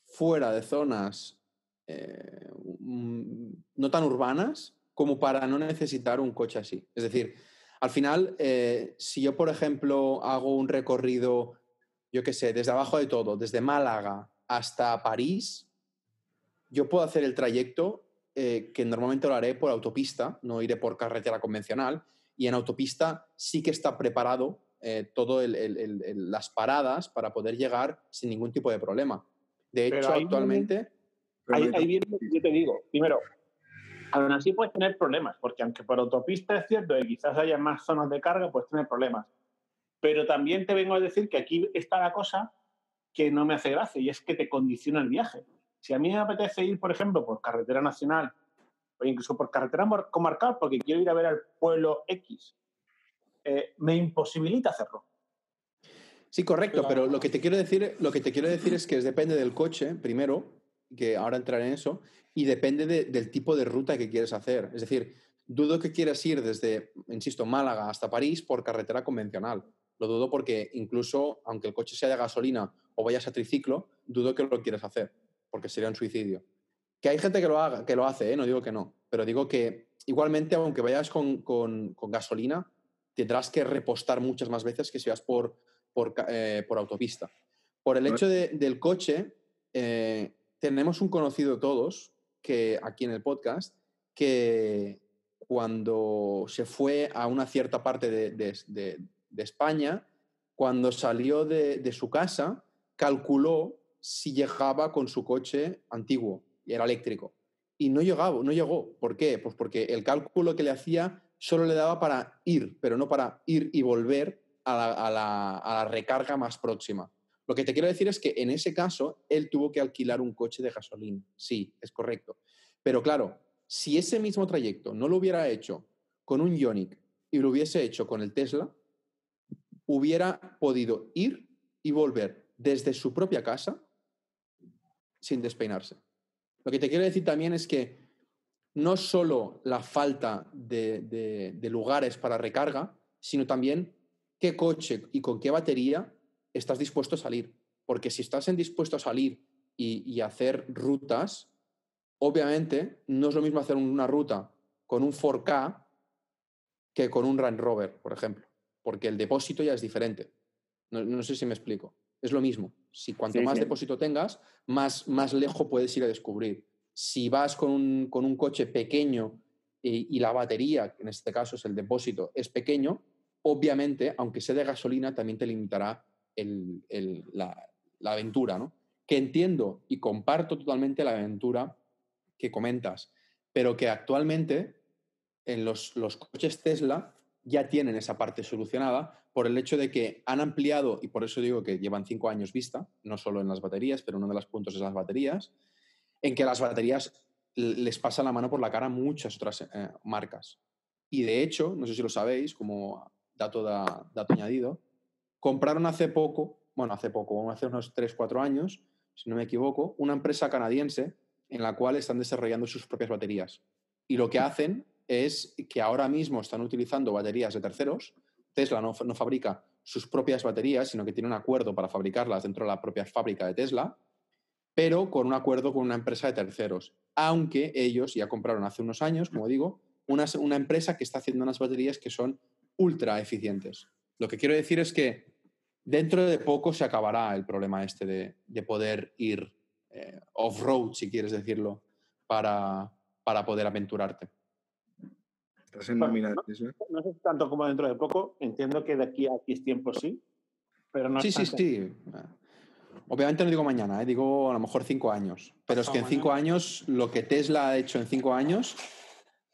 fuera de zonas eh, no tan urbanas como para no necesitar un coche así? Es decir, al final, eh, si yo, por ejemplo, hago un recorrido, yo qué sé, desde abajo de todo, desde Málaga hasta París, yo puedo hacer el trayecto eh, que normalmente lo haré por autopista, no iré por carretera convencional, y en autopista sí que está preparado eh, todo el- el- el- las paradas para poder llegar sin ningún tipo de problema. De hecho, ahí viene- actualmente, Pero Ahí, ahí viene lo que yo te digo. Primero, aún así puedes tener problemas, porque aunque por autopista es cierto que quizás haya más zonas de carga, puedes tener problemas. Pero también te vengo a decir que aquí está la cosa que no me hace gracia y es que te condiciona el viaje. Si a mí me apetece ir, por ejemplo, por carretera nacional o incluso por carretera comarcal porque quiero ir a ver al pueblo X, eh, me imposibilita hacerlo. Sí, correcto, Claro. pero lo que te quiero decir, lo que te quiero decir es que es- depende del coche, primero, que ahora entraré en eso, y depende de- del tipo de ruta que quieres hacer. Es decir, dudo que quieras ir desde, insisto, Málaga hasta París por carretera convencional. Lo dudo porque incluso, aunque el coche sea de gasolina o vayas a triciclo, dudo que lo quieras hacer, porque sería un suicidio. Que hay gente que lo haga, que lo hace, ¿eh? no digo que no, pero digo que igualmente, aunque vayas con, con- con gasolina, tendrás que repostar muchas más veces que si vas por, por, eh, por autopista. Por el hecho de- del coche, eh, tenemos un conocido todos, que aquí en el podcast, que cuando se fue a una cierta parte de, de- España, cuando salió de su casa, calculó si llegaba con su coche antiguo era eléctrico. Y no llegaba, no llegó. ¿Por qué? Pues porque el cálculo que le hacía solo le daba para ir, pero no para ir y volver a la, recarga más próxima. Lo que te quiero decir es que en ese caso él tuvo que alquilar un coche de gasolina. Sí, es correcto. Pero claro, si ese mismo trayecto no lo hubiera hecho con un Ioniq y lo hubiese hecho con el Tesla, hubiera podido ir y volver desde su propia casa sin despeinarse. Lo que te quiero decir también es que no solo la falta de, de- lugares para recarga, sino también qué coche y con qué batería estás dispuesto a salir. Porque si estás en dispuesto a salir y, y hacer rutas, obviamente no es lo mismo hacer una ruta con un 4K que con un Range Rover, por ejemplo, porque el depósito ya es diferente. No sé si me explico. Es lo mismo. Si cuanto Sí, más sí. depósito tengas, más, más lejos puedes ir a descubrir. Si vas con un, con un coche pequeño y, y la batería, que en este caso es el depósito, es pequeño, obviamente, aunque sea de gasolina, también te limitará el- el- la, la aventura, ¿no? Que entiendo y comparto totalmente la aventura que comentas, pero que actualmente en los, los coches Tesla ya tienen esa parte solucionada por el hecho de que han ampliado, y por eso digo que llevan cinco años vista, no solo en las baterías, pero uno de los puntos es las baterías, en que las baterías les pasa la mano por la cara a muchas otras eh, marcas. Y de hecho, no sé si lo sabéis, como dato, da- dato añadido, compraron hace poco, bueno, hace poco, hace unos 3, 4 años, si no me equivoco, una empresa canadiense en la cual están desarrollando sus propias baterías. Y lo que hacen es que ahora mismo están utilizando baterías de terceros. Tesla no, fa- no fabrica sus propias baterías, sino que tiene un acuerdo para fabricarlas dentro de la propia fábrica de Tesla, pero con un acuerdo con una empresa de terceros. Aunque ellos ya compraron hace unos años, como digo, una, empresa que está haciendo unas baterías que son ultra eficientes. Lo que quiero decir es que dentro de poco se acabará el problema este de, de poder ir eh, off-road, si quieres decirlo, para poder aventurarte. Estás en Bueno, nómina de no. No sé si tanto como dentro de poco, entiendo que de aquí a X tiempo sí, Pero no Sí, sí, sí. Obviamente no digo mañana, ¿eh? digo a lo mejor cinco años. Pero es que en cinco años, lo que Tesla ha hecho en cinco años,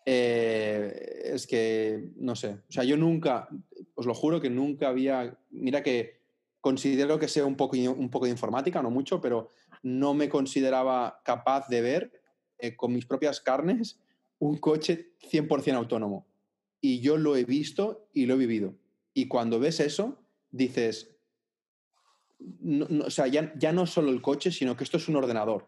eh, es que, no sé, o sea, yo nunca, os lo juro que nunca había, mira que considero que sé un poco, un poco de informática, no mucho, pero no me consideraba capaz de ver eh, con mis propias carnes un coche 100% autónomo. Y yo lo he visto y lo he vivido. Y cuando ves eso, dices, no- o sea, ya, ya no solo el coche, sino que esto es un ordenador.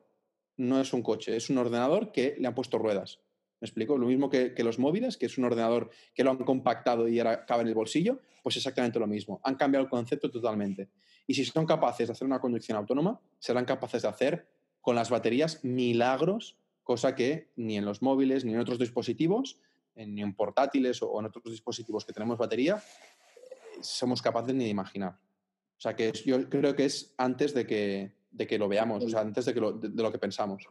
No es un coche, es un ordenador que le han puesto ruedas. ¿Me explico? Lo mismo que, que los móviles, que es un ordenador que lo han compactado y ahora cabe en el bolsillo, pues exactamente lo mismo. Han cambiado el concepto totalmente. Y si son capaces de hacer una conducción autónoma, serán capaces de hacer con las baterías milagros, cosa que ni en los móviles, ni en otros dispositivos, ni en portátiles o, en otros dispositivos que tenemos batería, eh, somos capaces ni de imaginar. O sea que es- yo creo que es antes de que, de que lo veamos, o sea, antes de, que lo, de, de lo que pensamos.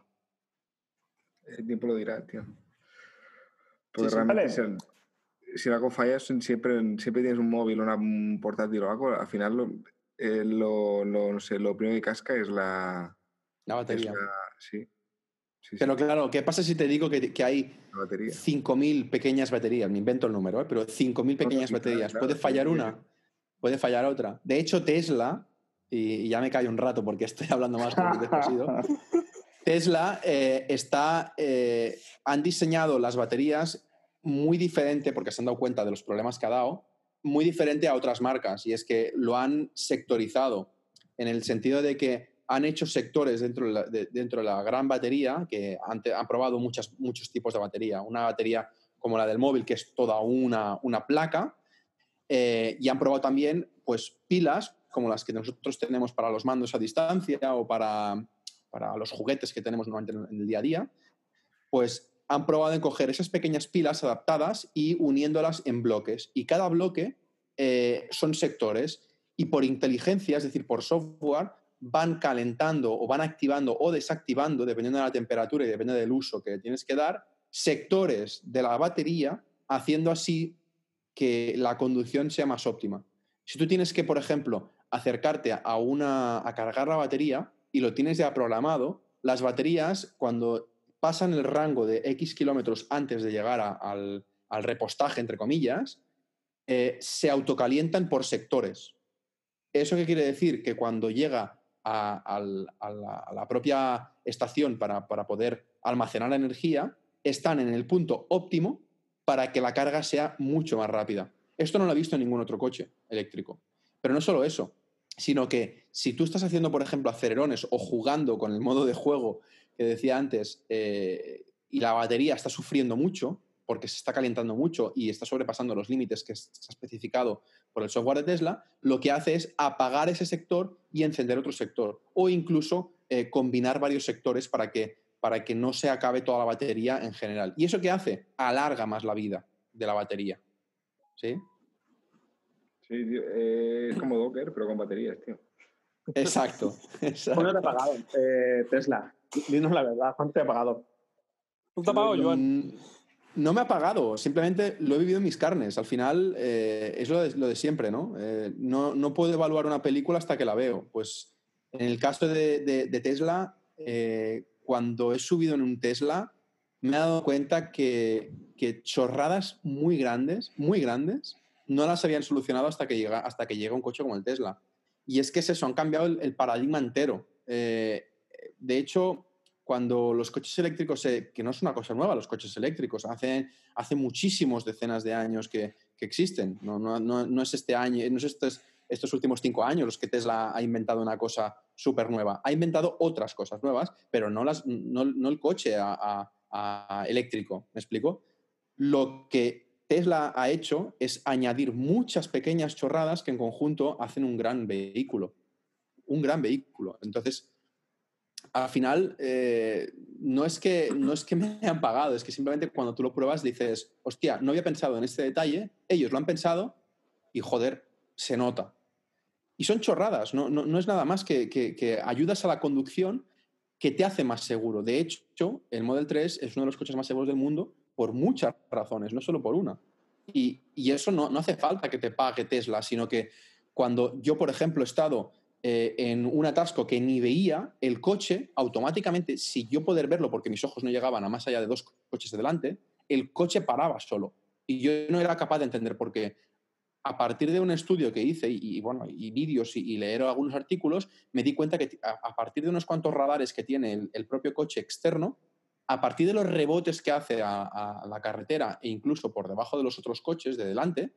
El tiempo lo dirá, tío. Porque sí, realmente vale. si, si algo falla, siempre, siempre tienes un móvil, una, un portátil o algo, al final lo, eh, lo, lo- no sé, lo primero que casca es la... La es batería. la- sí. Sí, sí, Pero claro, ¿qué pasa si te digo que, que hay la batería. 5.000 pequeñas baterías? Me invento el número, ¿eh? pero 5.000 pequeñas sí, claro, baterías. claro, puede sí, fallar sí, una, sí. puede fallar otra. De hecho, Tesla, y, y ya me callo un rato porque estoy hablando más Tesla eh, está, eh, han diseñado las baterías muy diferente, porque se han dado cuenta de los problemas que ha dado, muy diferente a otras marcas. Y es que lo han sectorizado en el sentido de que han hecho sectores dentro de la, de- dentro de la gran batería, que han, han probado muchas, muchos tipos de batería. Una batería como la del móvil, que es toda una, una placa, eh, y han probado también pues, pilas como las que nosotros tenemos para los mandos a distancia o para, para los juguetes que tenemos normalmente en el día a día, pues han probado en coger esas pequeñas pilas adaptadas y uniéndolas en bloques. Y cada bloque eh, son sectores y por inteligencia, es decir, por software, van calentando o van activando o desactivando, dependiendo de la temperatura y dependiendo del uso que tienes que dar, sectores de la batería, haciendo así que la conducción sea más óptima. Si tú tienes que, por ejemplo, acercarte a, una, a cargar la batería y lo tienes ya programado, las baterías, cuando pasan el rango de X kilómetros antes de llegar al repostaje, entre comillas, eh, se autocalientan por sectores. ¿Eso qué quiere decir? Que cuando llega a, la, la propia estación para, para poder almacenar energía, están en el punto óptimo para que la carga sea mucho más rápida. Esto no lo he visto en ningún otro coche eléctrico. Pero no solo eso, sino que si tú estás haciendo, por ejemplo, acelerones o jugando con el modo de juego que decía antes eh, y la batería está sufriendo mucho porque se está calentando mucho y está sobrepasando los límites que está especificado por el software de Tesla, lo que hace es apagar ese sector y encender otro sector o incluso eh, combinar varios sectores para que, para que no se acabe toda la batería en general. ¿Y eso qué hace? Alarga más la vida de la batería. ¿Sí? Sí, tío, eh, es como Docker, pero con baterías, tío. Exacto. exacto. ¿Cuánto te ha pagado eh, Tesla? Dinos la verdad, ¿cuánto te ha pagado? ¿Tú te has pagado, Joan? No me ha pagado, simplemente lo he vivido en mis carnes. Al final eh, es lo de, siempre, ¿no? Eh, ¿no? No puedo evaluar una película hasta que la veo. Pues en el caso de, Tesla, eh, cuando he subido en un Tesla, me he dado cuenta que, que chorradas muy grandes, muy grandes, no las habían solucionado hasta que llega, hasta que llega un coche como el Tesla. Y es que es eso, han cambiado el, paradigma entero. De hecho, cuando los coches eléctricos, se- que no es una cosa nueva, los coches eléctricos, hace, hace muchísimos decenas de años que, que existen. No, no, no, no es este año, no es estos, estos últimos cinco años los que Tesla ha inventado una cosa súper nueva. Ha inventado otras cosas nuevas, pero no, las, no, el coche a- a- a eléctrico. ¿Me explico? Lo que Tesla ha hecho es añadir muchas pequeñas chorradas que en conjunto hacen un gran vehículo. Un gran vehículo. Entonces, al final, eh, no, es que, no es que me hayan pagado, es que simplemente cuando tú lo pruebas dices, hostia, no había pensado en este detalle, ellos lo han pensado y joder, se nota. Y son chorradas, no, no, no es nada más que, que- ayudas a la conducción que te hace más seguro. De hecho, el Model 3 es uno de los coches más seguros del mundo por muchas razones, no solo por una. Y, y eso no, no hace falta que te pague Tesla, sino que cuando yo, por ejemplo, he estado eh, en un atasco que ni veía, el coche automáticamente, si yo poder verlo porque mis ojos no llegaban a más allá de dos coches de delante, el coche paraba solo. Y yo no era capaz de entender por qué. A partir de un estudio que hice y, y, bueno, y vídeos y, y leer algunos artículos, me di cuenta que a, a partir de unos cuantos radares que tiene el, el propio coche externo, a partir de los rebotes que hace a, a la carretera e incluso por debajo de los otros coches de delante,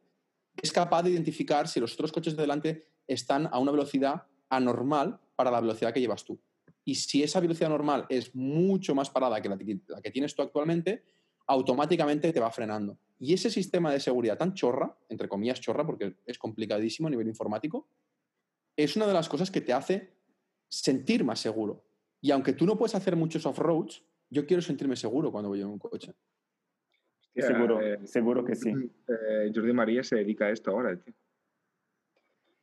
es capaz de identificar si los otros coches de delante están a una velocidad anormal para la velocidad que llevas tú. Y si esa velocidad normal es mucho más parada que la, que la que tienes tú actualmente, automáticamente te va frenando. Y ese sistema de seguridad tan chorra, entre comillas chorra, porque es complicadísimo a nivel informático, es una de las cosas que te hace sentir más seguro. Y aunque tú no puedes hacer muchos off-roads, yo quiero sentirme seguro cuando voy en un coche. Hostia, seguro, eh, seguro que sí. eh, Jordi María se dedica a esto ahora, tío.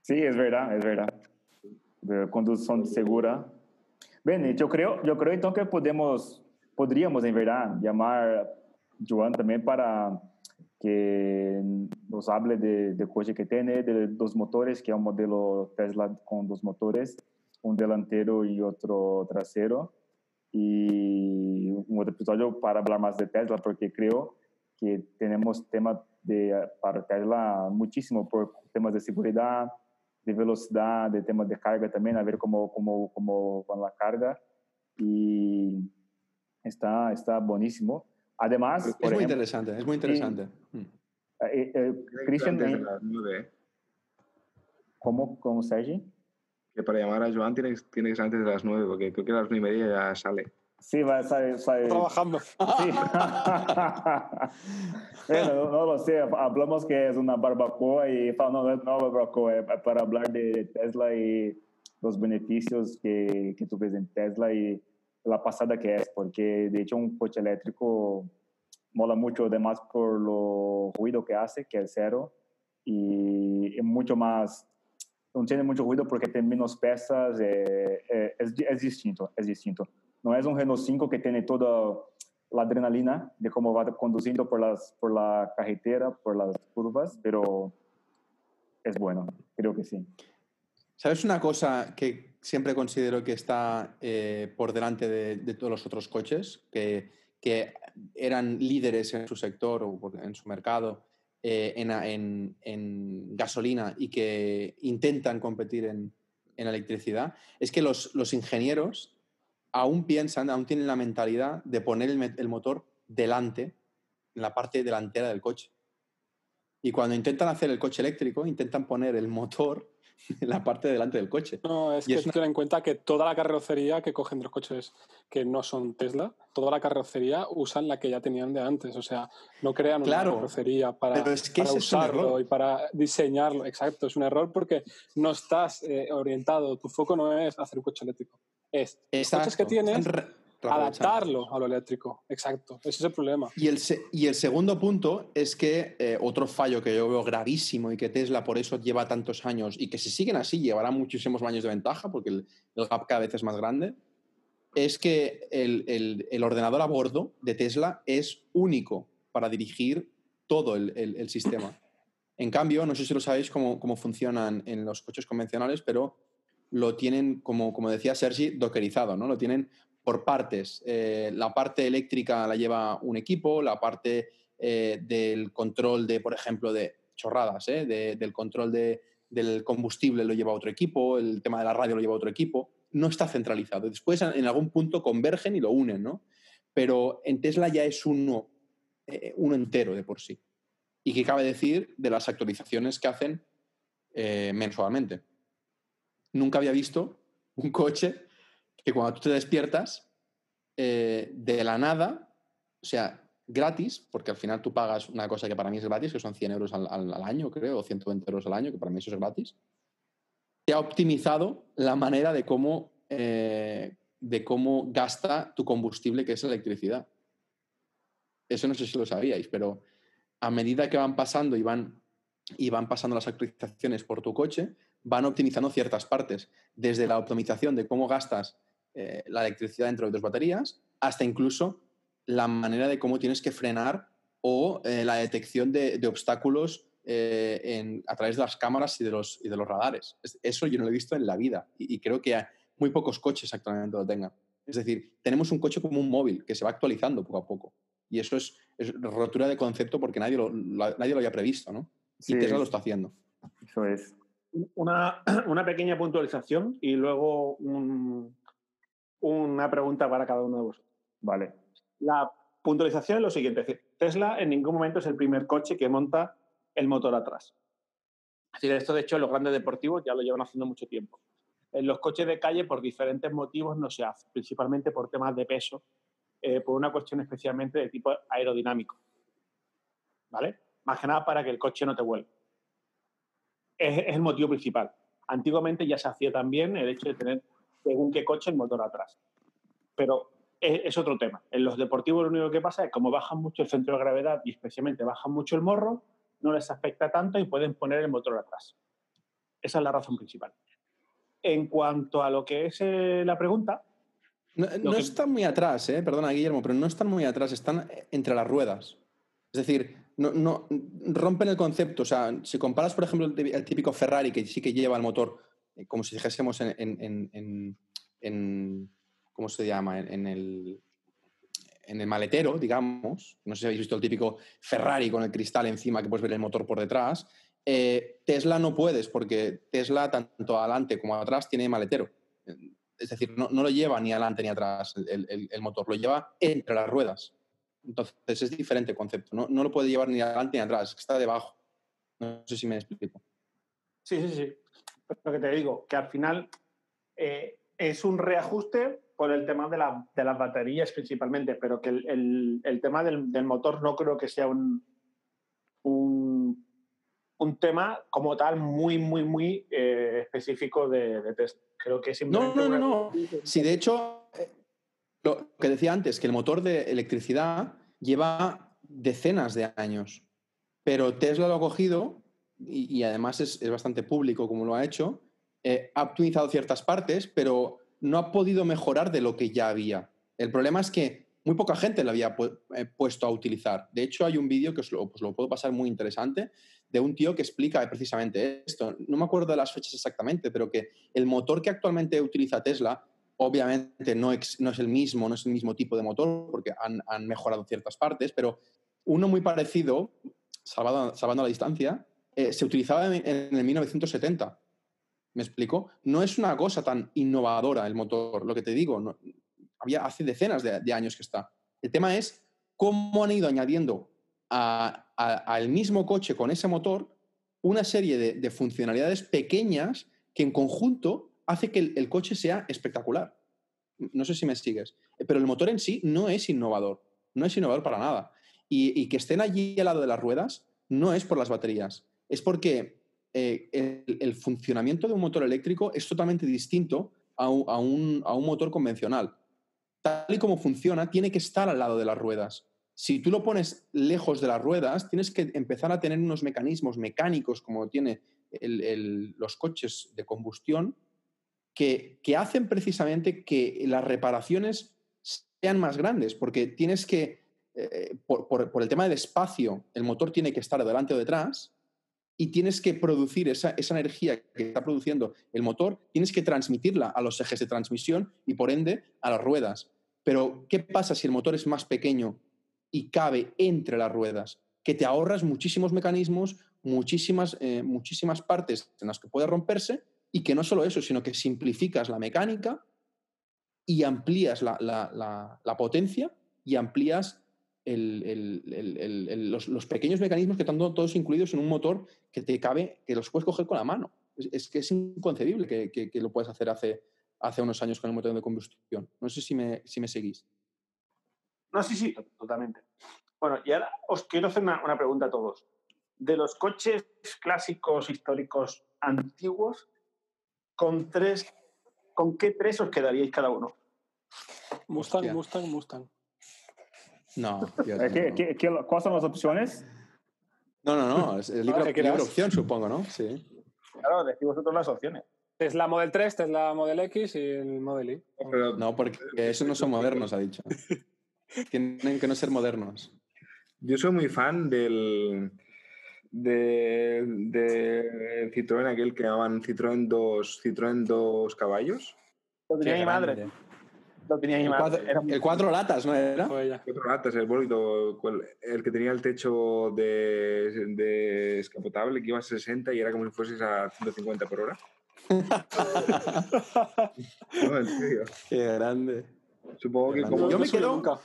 Sí, es verdad, es verdad. De conducción segura. Bien, yo creo, yo creo entonces que podemos, podríamos, en verdad, llamar a Joan también para que nos hable de, de coche que tiene, de dos motores, que es un modelo Tesla con dos motores, un delantero y otro trasero. Y un otro episodio para hablar más de Tesla, porque creo que tenemos temas de, para Tesla muchísimo por temas de seguridad, de velocidad, de temas de carga también, a ver cómo, cómo, cómo va la carga. Y está, está buenísimo. Además, Es por muy ejemplo, interesante, es muy interesante. Mm. eh, eh, Christian, eh, nueve, ¿eh? ¿cómo, cómo Sergi? Que para llamar a Joan tienes, tienes antes de las nueve, porque creo que a las nueve y media ya sale. Sí, va, sale, sale- Trabajando. Sí. bueno, no, no lo sé. Hablamos que es una barbacoa y no, no es barbacoa, es para hablar de Tesla y los beneficios que, que tú ves en Tesla y la pasada que es, porque de hecho un coche eléctrico mola mucho, además por lo ruido que hace, que es cero, y es mucho más, no tiene mucho ruido porque tiene menos pesas, eh, eh, es, es distinto, es distinto. No es un Renault 5 que tiene toda la adrenalina de cómo va conduciendo por, las, por la carretera, por las curvas, pero es bueno, creo que sí. ¿Sabes una cosa que siempre considero que está eh, por delante de, todos los otros coches, que, que eran líderes en su sector o en su mercado eh, en, en- en gasolina y que intentan competir en, en electricidad? Es que los, los ingenieros aún piensan, aún tienen la mentalidad de poner el, motor delante, en la parte delantera del coche. Y cuando intentan hacer el coche eléctrico, intentan poner el motor en la parte de delante del coche. No, es Y que es una- ten en cuenta que toda la carrocería que cogen de los coches que no son Tesla, toda la carrocería usan la que ya tenían de antes. O sea, no crean Claro, una carrocería para, pero es que para ese es un usarlo y para diseñarlo. Exacto, es un error porque no estás eh, orientado, tu foco no es hacer un coche eléctrico. Es los que tienes, adaptarlo a lo eléctrico. Exacto, ese es el problema. Y el, se- y el segundo punto es que eh, otro fallo que yo veo gravísimo y que Tesla por eso lleva tantos años y que si siguen así llevará muchísimos años de ventaja porque el, el gap cada vez es más grande, es que el, el- el ordenador a bordo de Tesla es único para dirigir todo el, el- el sistema. En cambio, no sé si lo sabéis cómo, cómo funcionan en los coches convencionales, pero lo tienen, como, como decía Sergi, dockerizado, ¿no? Lo tienen por partes. Eh, la parte eléctrica la lleva un equipo, la parte eh, del control de, por ejemplo, de chorradas, ¿eh? de- del control de- del combustible lo lleva otro equipo, el tema de la radio lo lleva otro equipo. No está centralizado. Después, en algún punto, convergen y lo unen, ¿no? Pero en Tesla ya es uno, eh, uno entero de por sí. Y que cabe decir de las actualizaciones que hacen mensualmente. Nunca había visto un coche que cuando tú te despiertas, eh, de la nada, o sea, gratis, porque al final tú pagas una cosa que para mí es gratis, que son 100 euros al, año, creo, o 120 euros al año, que para mí eso es gratis, te ha optimizado la manera de cómo, eh, de cómo gasta tu combustible, que es la electricidad. Eso no sé si lo sabíais, pero a medida que van pasando y van, y van pasando las actualizaciones por tu coche, van optimizando ciertas partes, desde la optimización de cómo gastas eh, la electricidad dentro de tus baterías, hasta incluso la manera de cómo tienes que frenar o eh, la detección de, de obstáculos eh, en- a través de las cámaras y de los, y de los radares. Es- Eso yo no lo he visto en la vida y, y creo que muy pocos coches actualmente lo tengan. Es decir, tenemos un coche como un móvil que se va actualizando poco a poco. Y eso es, es rotura de concepto porque nadie lo, la- nadie lo había previsto, ¿no? Y Sí. Tesla lo está haciendo. Eso es. Una, una pequeña puntualización y luego un- una pregunta para cada uno de vosotros. Vale. La puntualización es lo siguiente: es decir, Tesla en ningún momento es el primer coche que monta el motor atrás. Es decir, esto de hecho los grandes deportivos ya lo llevan haciendo mucho tiempo. En los coches de calle, por diferentes motivos, no se hace, principalmente por temas de peso, eh, por una cuestión especialmente de tipo aerodinámico. ¿Vale? Más que nada para que el coche no te vuelva. Es, es el motivo principal. Antiguamente ya se hacía también el hecho de tener, según qué coche, el motor atrás. Pero es, es otro tema. En los deportivos lo único que pasa es como bajan mucho el centro de gravedad y especialmente bajan mucho el morro, no les afecta tanto y pueden poner el motor atrás. Esa es la razón principal. En cuanto a lo que es eh, la pregunta, No, no que- están muy atrás, ¿eh? perdona Guillermo, pero no están muy atrás, están entre las ruedas. Es decir, no, no, rompen el concepto. O sea, si comparas, por ejemplo, el tí- el típico Ferrari que sí que lleva el motor, eh, como si dijésemos en, en- en- ¿cómo se llama? En el, en el maletero, digamos. No sé si habéis visto el típico Ferrari con el cristal encima que puedes ver el motor por detrás. Eh, Tesla no puedes porque Tesla, tanto adelante como atrás, tiene maletero. Es decir, no, no lo lleva ni adelante ni atrás el, el- el motor, lo lleva entre las ruedas. Entonces es diferente el concepto. No, no lo puede llevar ni adelante ni atrás, está debajo. No sé si me explico. sí, sí, sí. Lo que te digo, que al final eh, es un reajuste por el tema de, la- de las baterías principalmente, pero que el, el- el tema del, del motor no creo que sea un, un, un tema como tal muy, muy, muy eh, específico de, de Tesla. Creo que No, simplemente no, no, una- no. Si de hecho, lo que decía antes, que el motor de electricidad lleva decenas de años, pero Tesla lo ha cogido y, además es, bastante público como lo ha hecho, eh, ha optimizado ciertas partes, pero no ha podido mejorar de lo que ya había. El problema es que muy poca gente lo había eh, puesto a utilizar. De hecho, hay un vídeo que os lo, pues lo puedo pasar muy interesante de un tío que explica precisamente esto. No me acuerdo de las fechas exactamente, pero que el motor que actualmente utiliza Tesla, obviamente no, ex- no es el mismo, no es el mismo tipo de motor, porque han, han mejorado ciertas partes, pero uno muy parecido, salvado- salvando la distancia, eh, se utilizaba en, el 1970. ¿Me explico? No es una cosa tan innovadora el motor, lo que te digo. había hace decenas de, años que está. El tema es cómo han ido añadiendo al mismo coche con ese motor una serie de funcionalidades pequeñas que en conjunto hace que el, coche sea espectacular. No sé si me sigues, Eh, pero el motor en sí no es innovador, no es innovador para nada. Y, que estén allí al lado de las ruedas no es por las baterías, es porque eh, el, funcionamiento de un motor eléctrico es totalmente distinto a un- a un- motor convencional tal y como funciona, tiene que estar al lado de las ruedas. Si tú lo pones lejos de las ruedas, tienes que empezar a tener unos mecanismos mecánicos, como tiene los coches de combustión, que, hacen precisamente que las reparaciones sean más grandes, porque tienes que, eh, por, el tema del espacio, el motor tiene que estar adelante o detrás, y tienes que producir esa, esa energía que está produciendo el motor, tienes que transmitirla a los ejes de transmisión y por ende a las ruedas. Pero, ¿qué pasa si el motor es más pequeño y cabe entre las ruedas? Que te ahorras muchísimos mecanismos, muchísimas, eh, muchísimas partes en las que puede romperse y que no solo eso, sino que simplificas la mecánica y amplías la, la- potencia y amplías el- el- los, pequeños mecanismos que están to- todos incluidos en un motor que te cabe, que los puedes coger con la mano. Es, que es inconcebible que, que- lo puedes hacer hace, hace unos años con el motor de combustión. No sé si me, si me seguís. No, sí, sí, to- totalmente. Bueno, y ahora os quiero hacer una pregunta a todos. De los coches clásicos, históricos, antiguos, ¿con, tres, ¿con qué tres os quedaríais cada uno? Mustang, Hostia. Mustang, Mustang. No, Eh, ¿qué- no. qué- qué- ¿Cuáles son las opciones? no, no, no, es el libre, libre opción, supongo, ¿no? Sí. Claro, decís vosotros las opciones. Tesla Model 3, Tesla Model X y el Model Y. Pero No, porque esos no son modernos, ha dicho. Tienen que no ser modernos. yo soy muy fan del, de, de Citroën, aquel que llamaban Citroën 2, Citroën 2 caballos. Lo tenía mi madre. grande. Lo tenía mi El madre. cuatro, Era- el cuatro latas, ¿no era? Fue ella. ¿Qué otro latas? El bólido, el que tenía el techo de, de escapotable que iba a 60 y era como si fueses a 150 por hora. No, en serio. Qué grande. Supongo que como... Yo me quedo- nunca.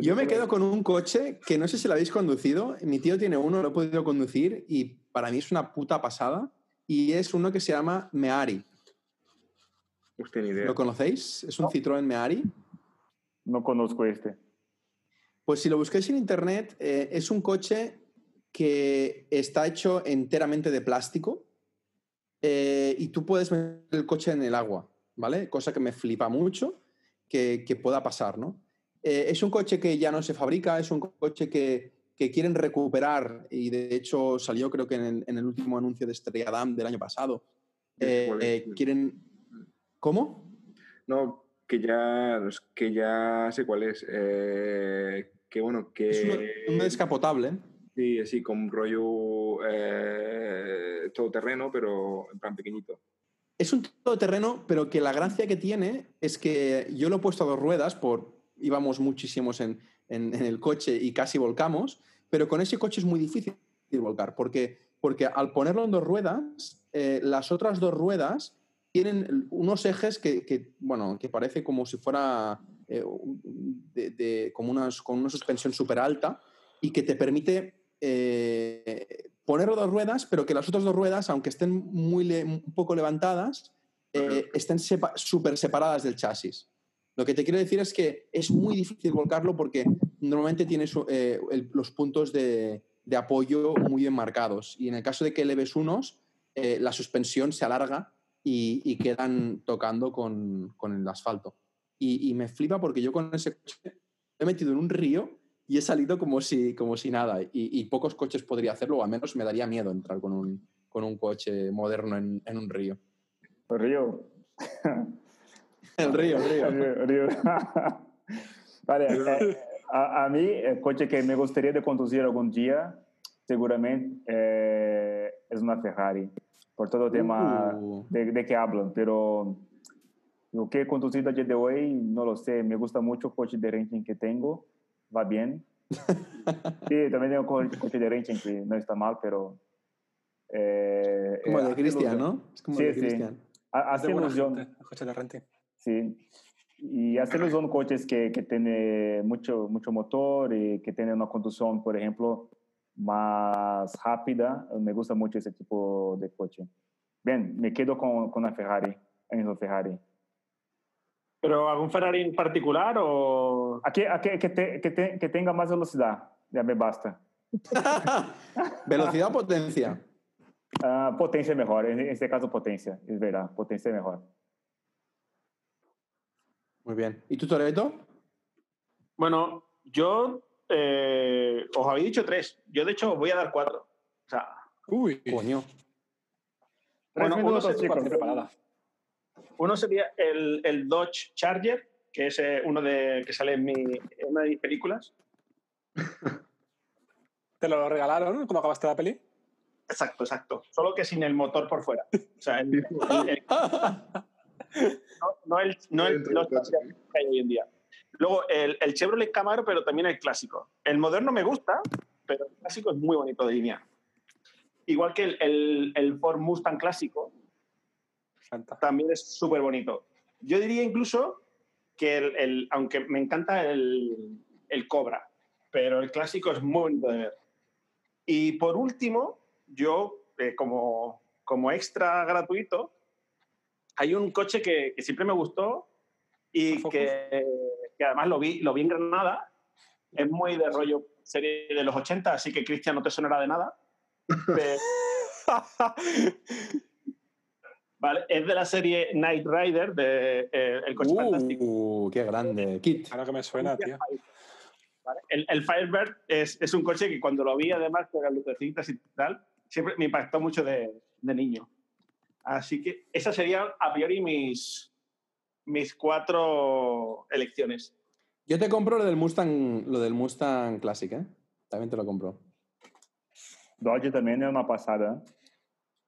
Yo me quedo con un coche que no sé si lo habéis conducido. Mi tío tiene uno, lo he podido conducir y para mí es una puta pasada. Y es uno que se llama Meari. Hostia, ni idea. ¿Lo conocéis? Es un Citroën Meari. No conozco este. Pues si lo busquáis en internet, eh, es un coche que está hecho enteramente de plástico eh, y tú puedes meter el coche en el agua, ¿vale? Cosa que me flipa mucho que, que pueda pasar, ¿no? Eh, es un coche que ya no se fabrica, es un coche que, que quieren recuperar y de hecho salió creo que en el, en el último anuncio de Estrella Damm del año pasado. Eh, eh, quieren... ¿Cómo? No, que ya, que ya sé cuál es. Eh, que bueno, que... Es uno descapotable. Sí, así, con un rollo eh, todoterreno, pero en plan pequeñito. Es un todoterreno, pero que la gracia que tiene es que yo lo he puesto a dos ruedas, por íbamos muchísimos en, en- el coche y casi volcamos, pero con ese coche es muy difícil volcar, porque, porque al ponerlo en dos ruedas, eh, las otras dos ruedas tienen unos ejes que, que, bueno, que parece como si fuera eh, de- como unas, con una suspensión súper alta y que te permite eh, poner dos ruedas, pero que las otras dos ruedas, aunque estén muy un poco levantadas, eh, estén sepa- súper separadas del chasis. Lo que te quiero decir es que es muy difícil volcarlo porque normalmente tienes eh, el- los puntos de, de apoyo muy bien marcados. Y en el caso de que eleves unos, eh, la suspensión se alarga y, y quedan tocando con, con el asfalto. Y, y me flipa porque yo con ese coche me he metido en un río y he salido como si, como si nada. Y, y pocos coches podría hacerlo, o al menos me daría miedo entrar con un, con un coche moderno en, en un río. Río. El río, el río. Río, Río. vale, eh, a, a mí el coche que me gustaría de conducir algún día, seguramente eh, es una Ferrari, por todo el tema Uh. de, de que hablan, pero lo que he conducido a día de hoy, no lo sé, me gusta mucho el coche de renting que tengo, va bien. Sí, también tengo co- coche de renting que no está mal, pero... eh, Como el eh, de hace Cristian. ¿no? Es como Sí, el de sí. Cristian. De Hace ilusión. coche de renting. Sí. Y hace ilusión coches que, que tienen mucho, mucho motor y que tienen una conducción, por ejemplo, más rápida. Me gusta mucho ese tipo de coche. Bien, me quedo con, con la Ferrari, Enzo Ferrari. ¿Pero algún Ferrari en particular o...? Aquí, aquí que, te- que, te- que tenga más velocidad, ya me basta. Velocidad o potencia. Ah, potencia mejor, en este caso potencia, es verdad, potencia mejor. Muy bien. ¿Y tú, Toreto? Bueno, yo eh, os había dicho tres. Yo, de hecho, os voy a dar cuatro. O sea, Uy, Coño. Tres Bueno, uno minutos, se- chicos. preparada. Uno sería el, el Dodge Charger, que es eh, uno de, que sale en, mi, en una de mis películas. ¿Te lo regalaron cuando acabaste la peli? Exacto, exacto. Solo que sin el motor por fuera. O sea, el- el- el- no, no el, no el, los que hay hoy en día. Luego, el, el Chevrolet Camaro, pero también el clásico. El moderno me gusta, pero el clásico es muy bonito de línea. Igual que el, el, el Ford Mustang clásico, También es súper bonito. Yo diría incluso que, el, el- aunque me encanta el, el Cobra, pero el clásico es muy bonito de ver. Y por último, yo, eh, como, como extra gratuito, hay un coche que, que siempre me gustó y que, que además lo vi, lo vi en Granada. Es muy de rollo serie de los 80, así que Cristian no te sonará de nada. Pero- ¿vale? Es de la serie Night Rider, de eh, El Coche Fantástico. Uh, qué grande. Kit. Ahora que me suena, tío. ¿vale? El, el Firebird es, es un coche que cuando lo vi, además, con las lucecitas y tal, siempre me impactó mucho de, de niño. Así que esas serían a priori mis, mis cuatro elecciones. Yo te compro lo del Mustang, lo del Mustang Classic, ¿eh? También te lo compro. Dodge también es una pasada.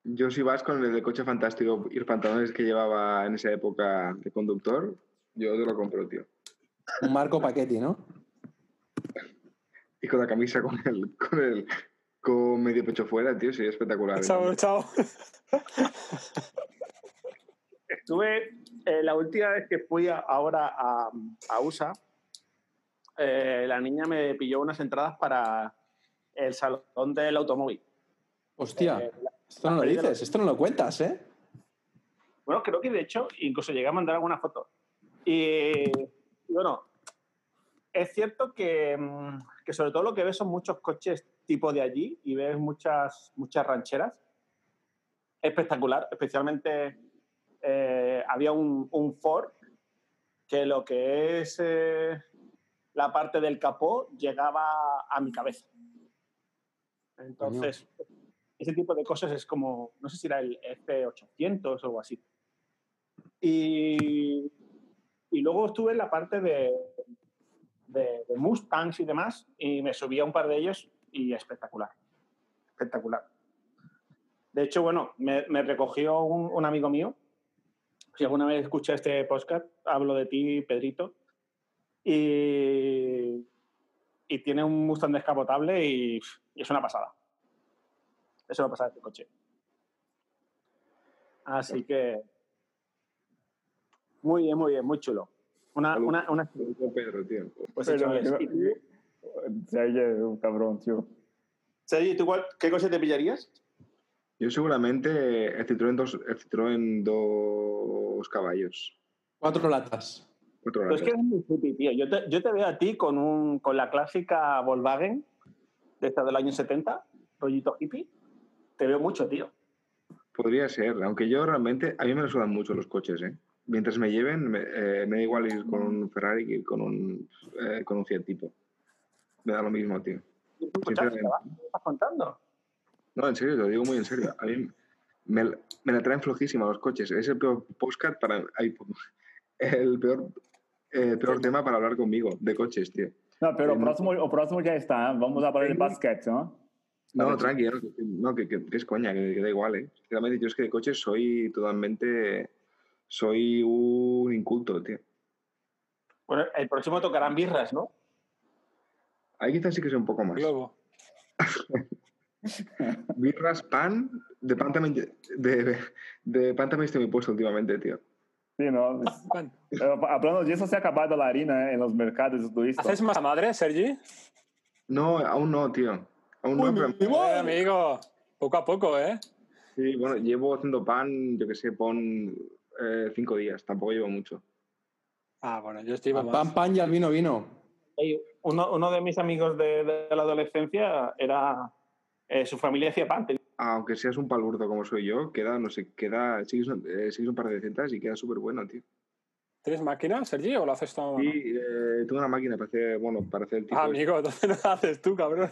¿Eh? Yo si vas con el de coche fantástico y los pantalones que llevaba en esa época de conductor, yo te lo compro, tío. Un Marco Paquetti, ¿no? Y con la camisa con el, con el, con medio pecho fuera, tío, sería espectacular. Chao, chao. Estuve, eh, la última vez que fui a- ahora a, a USA, eh, la niña me pilló unas entradas para el salón del automóvil. Hostia, Eh, la- esto no lo dices, esto no lo cuentas, ¿eh? Bueno, creo que de hecho incluso llegué a mandar alguna foto. Y, y bueno, es cierto que, mm, que sobre todo lo que ves son muchos coches tipo de allí y ves muchas, muchas rancheras. Espectacular, especialmente eh, había un, un Ford que lo que es eh, la parte del capó llegaba a mi cabeza. Entonces, ese tipo de cosas es como, no sé si era el F800 o algo así. Y, y luego estuve en la parte de, de, Mustangs y demás, y me subí a un par de ellos y espectacular. Espectacular. De hecho, bueno, me, recogió un, un amigo mío. Si alguna vez escucha este podcast, hablo de ti, Pedrito. Y, y tiene un Mustang descapotable y es una pasada. Es una pasada este coche. Así que. Muy bien, muy bien, muy chulo. Una, Salud. una, una- Pedro, tío. pues Pero- hecho es. ¿Y tú, Sergio es un cabrón, tío. Sergi, ¿tú cuál- qué coche te pillarías? Yo seguramente el Citroën, dos, el Citroën dos caballos. Cuatro latas. Cuatro Pero es que latas. eres muy hippie, tío. Yo te, yo te veo a ti con, un, con la clásica Volkswagen de esta del año 70, rollito hippie. Te veo mucho, tío. Podría ser, aunque yo realmente, a mí me sudan mucho los coches, ¿eh? Mientras me lleven, me, eh, me da igual ir con un Ferrari que ir con un, eh, con un Fiat Tipo. Me da lo mismo, tío. ¿Y tú, chaval, Sinceramente. ¿qué estás contando? No, en serio, te lo digo muy en serio. A mí me, me la traen flojísima los coches. Es el peor postcard para... el peor, eh, peor tema para hablar conmigo de coches, tío. No, pero o próximo, o próximo ya está. ¿eh? Vamos a hablar de basquete, ¿no? No, tranqui, no, que- no, que, que- que es coña, que, que da igual, ¿eh? Sinceramente, yo es que de coches soy totalmente... Soy un inculto, tío. Bueno, el próximo tocarán birras, ¿no? Ahí quizás sí que soy un poco más. Globo. Birras, pan, de pan también, de, de pan también estoy muy puesto últimamente, tío. Sí, ¿no? Eh, Hablando de eso, se ha acabado la harina ¿eh? en los mercados turistas. ¿Haces masa madre, Sergi? No, aún no, tío. Aún no, pero... Eh, amigo, poco a poco, ¿eh? Sí, bueno, llevo haciendo pan, yo que sé, pon eh, cinco días, tampoco llevo mucho. Ah, bueno, yo estoy más. Pan, pan y al vino, vino. Ey, Uno, uno de mis amigos de, de la adolescencia era. eh, su familia hacía pan. Aunque seas un palurdo como soy yo, queda, no sé, queda, sigues, un- eh, sigues un par de recetas y queda súper bueno, tío. ¿Tienes máquina, Sergi, o lo haces mano? Sí, eh, tengo una máquina para hacer, bueno, para hacer el tipo Ah, amigo, entonces no lo haces tú, cabrón.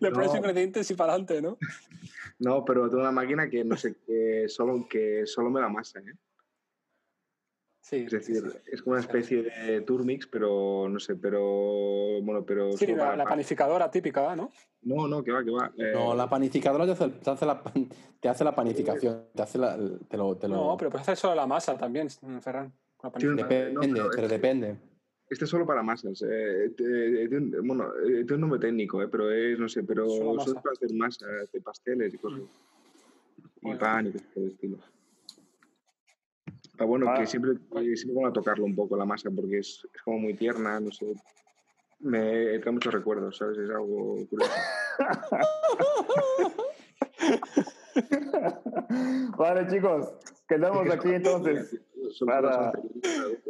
Le pones ingredientes y para adelante, ¿no? No, pero tengo una máquina que no sé, que solo, que solo me la masa, ¿eh? Sí. Es decir, es como una especie de turmix, pero no sé, pero bueno, pero Sí, la, panificadora típica, ¿no? No, no, que va, que va. eh, No, la panificadora te hace, te hace la, te hace la panificación, te hace la, te lo, te lo- No, pero puedes hacer solo la masa también, Ferran. Depende, no, pero pero es- depende. Este es solo para masas. eh, eh, bueno, tiene un nombre técnico, eh, pero es, no sé, pero Solo es para hacer masa, hacer pasteles y cosas. Y Bueno. pan y cosas por el estilo. Ah, bueno, Ah. que siempre, siempre van a tocarlo un poco la masa porque es, es como muy tierna, no sé. Me trae muchos recuerdos, ¿sabes? Es algo curioso. vale, chicos, quedamos aquí entonces. Para-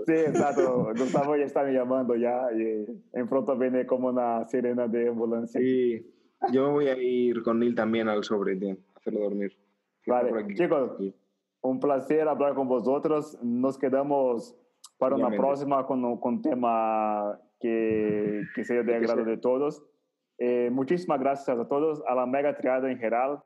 Sí, exacto. Gustavo ya está me llamando ya y en pronto viene como una sirena de ambulancia. Sí, yo voy a ir con Neil también al sobre, tío, hacerlo dormir. Vale, chicos, un placer hablar con vosotros. Nos quedamos para una próxima con un tema que, que sea de agrado de todos. Eh, muchísimas gracias a todos, a la Mega Triada en general,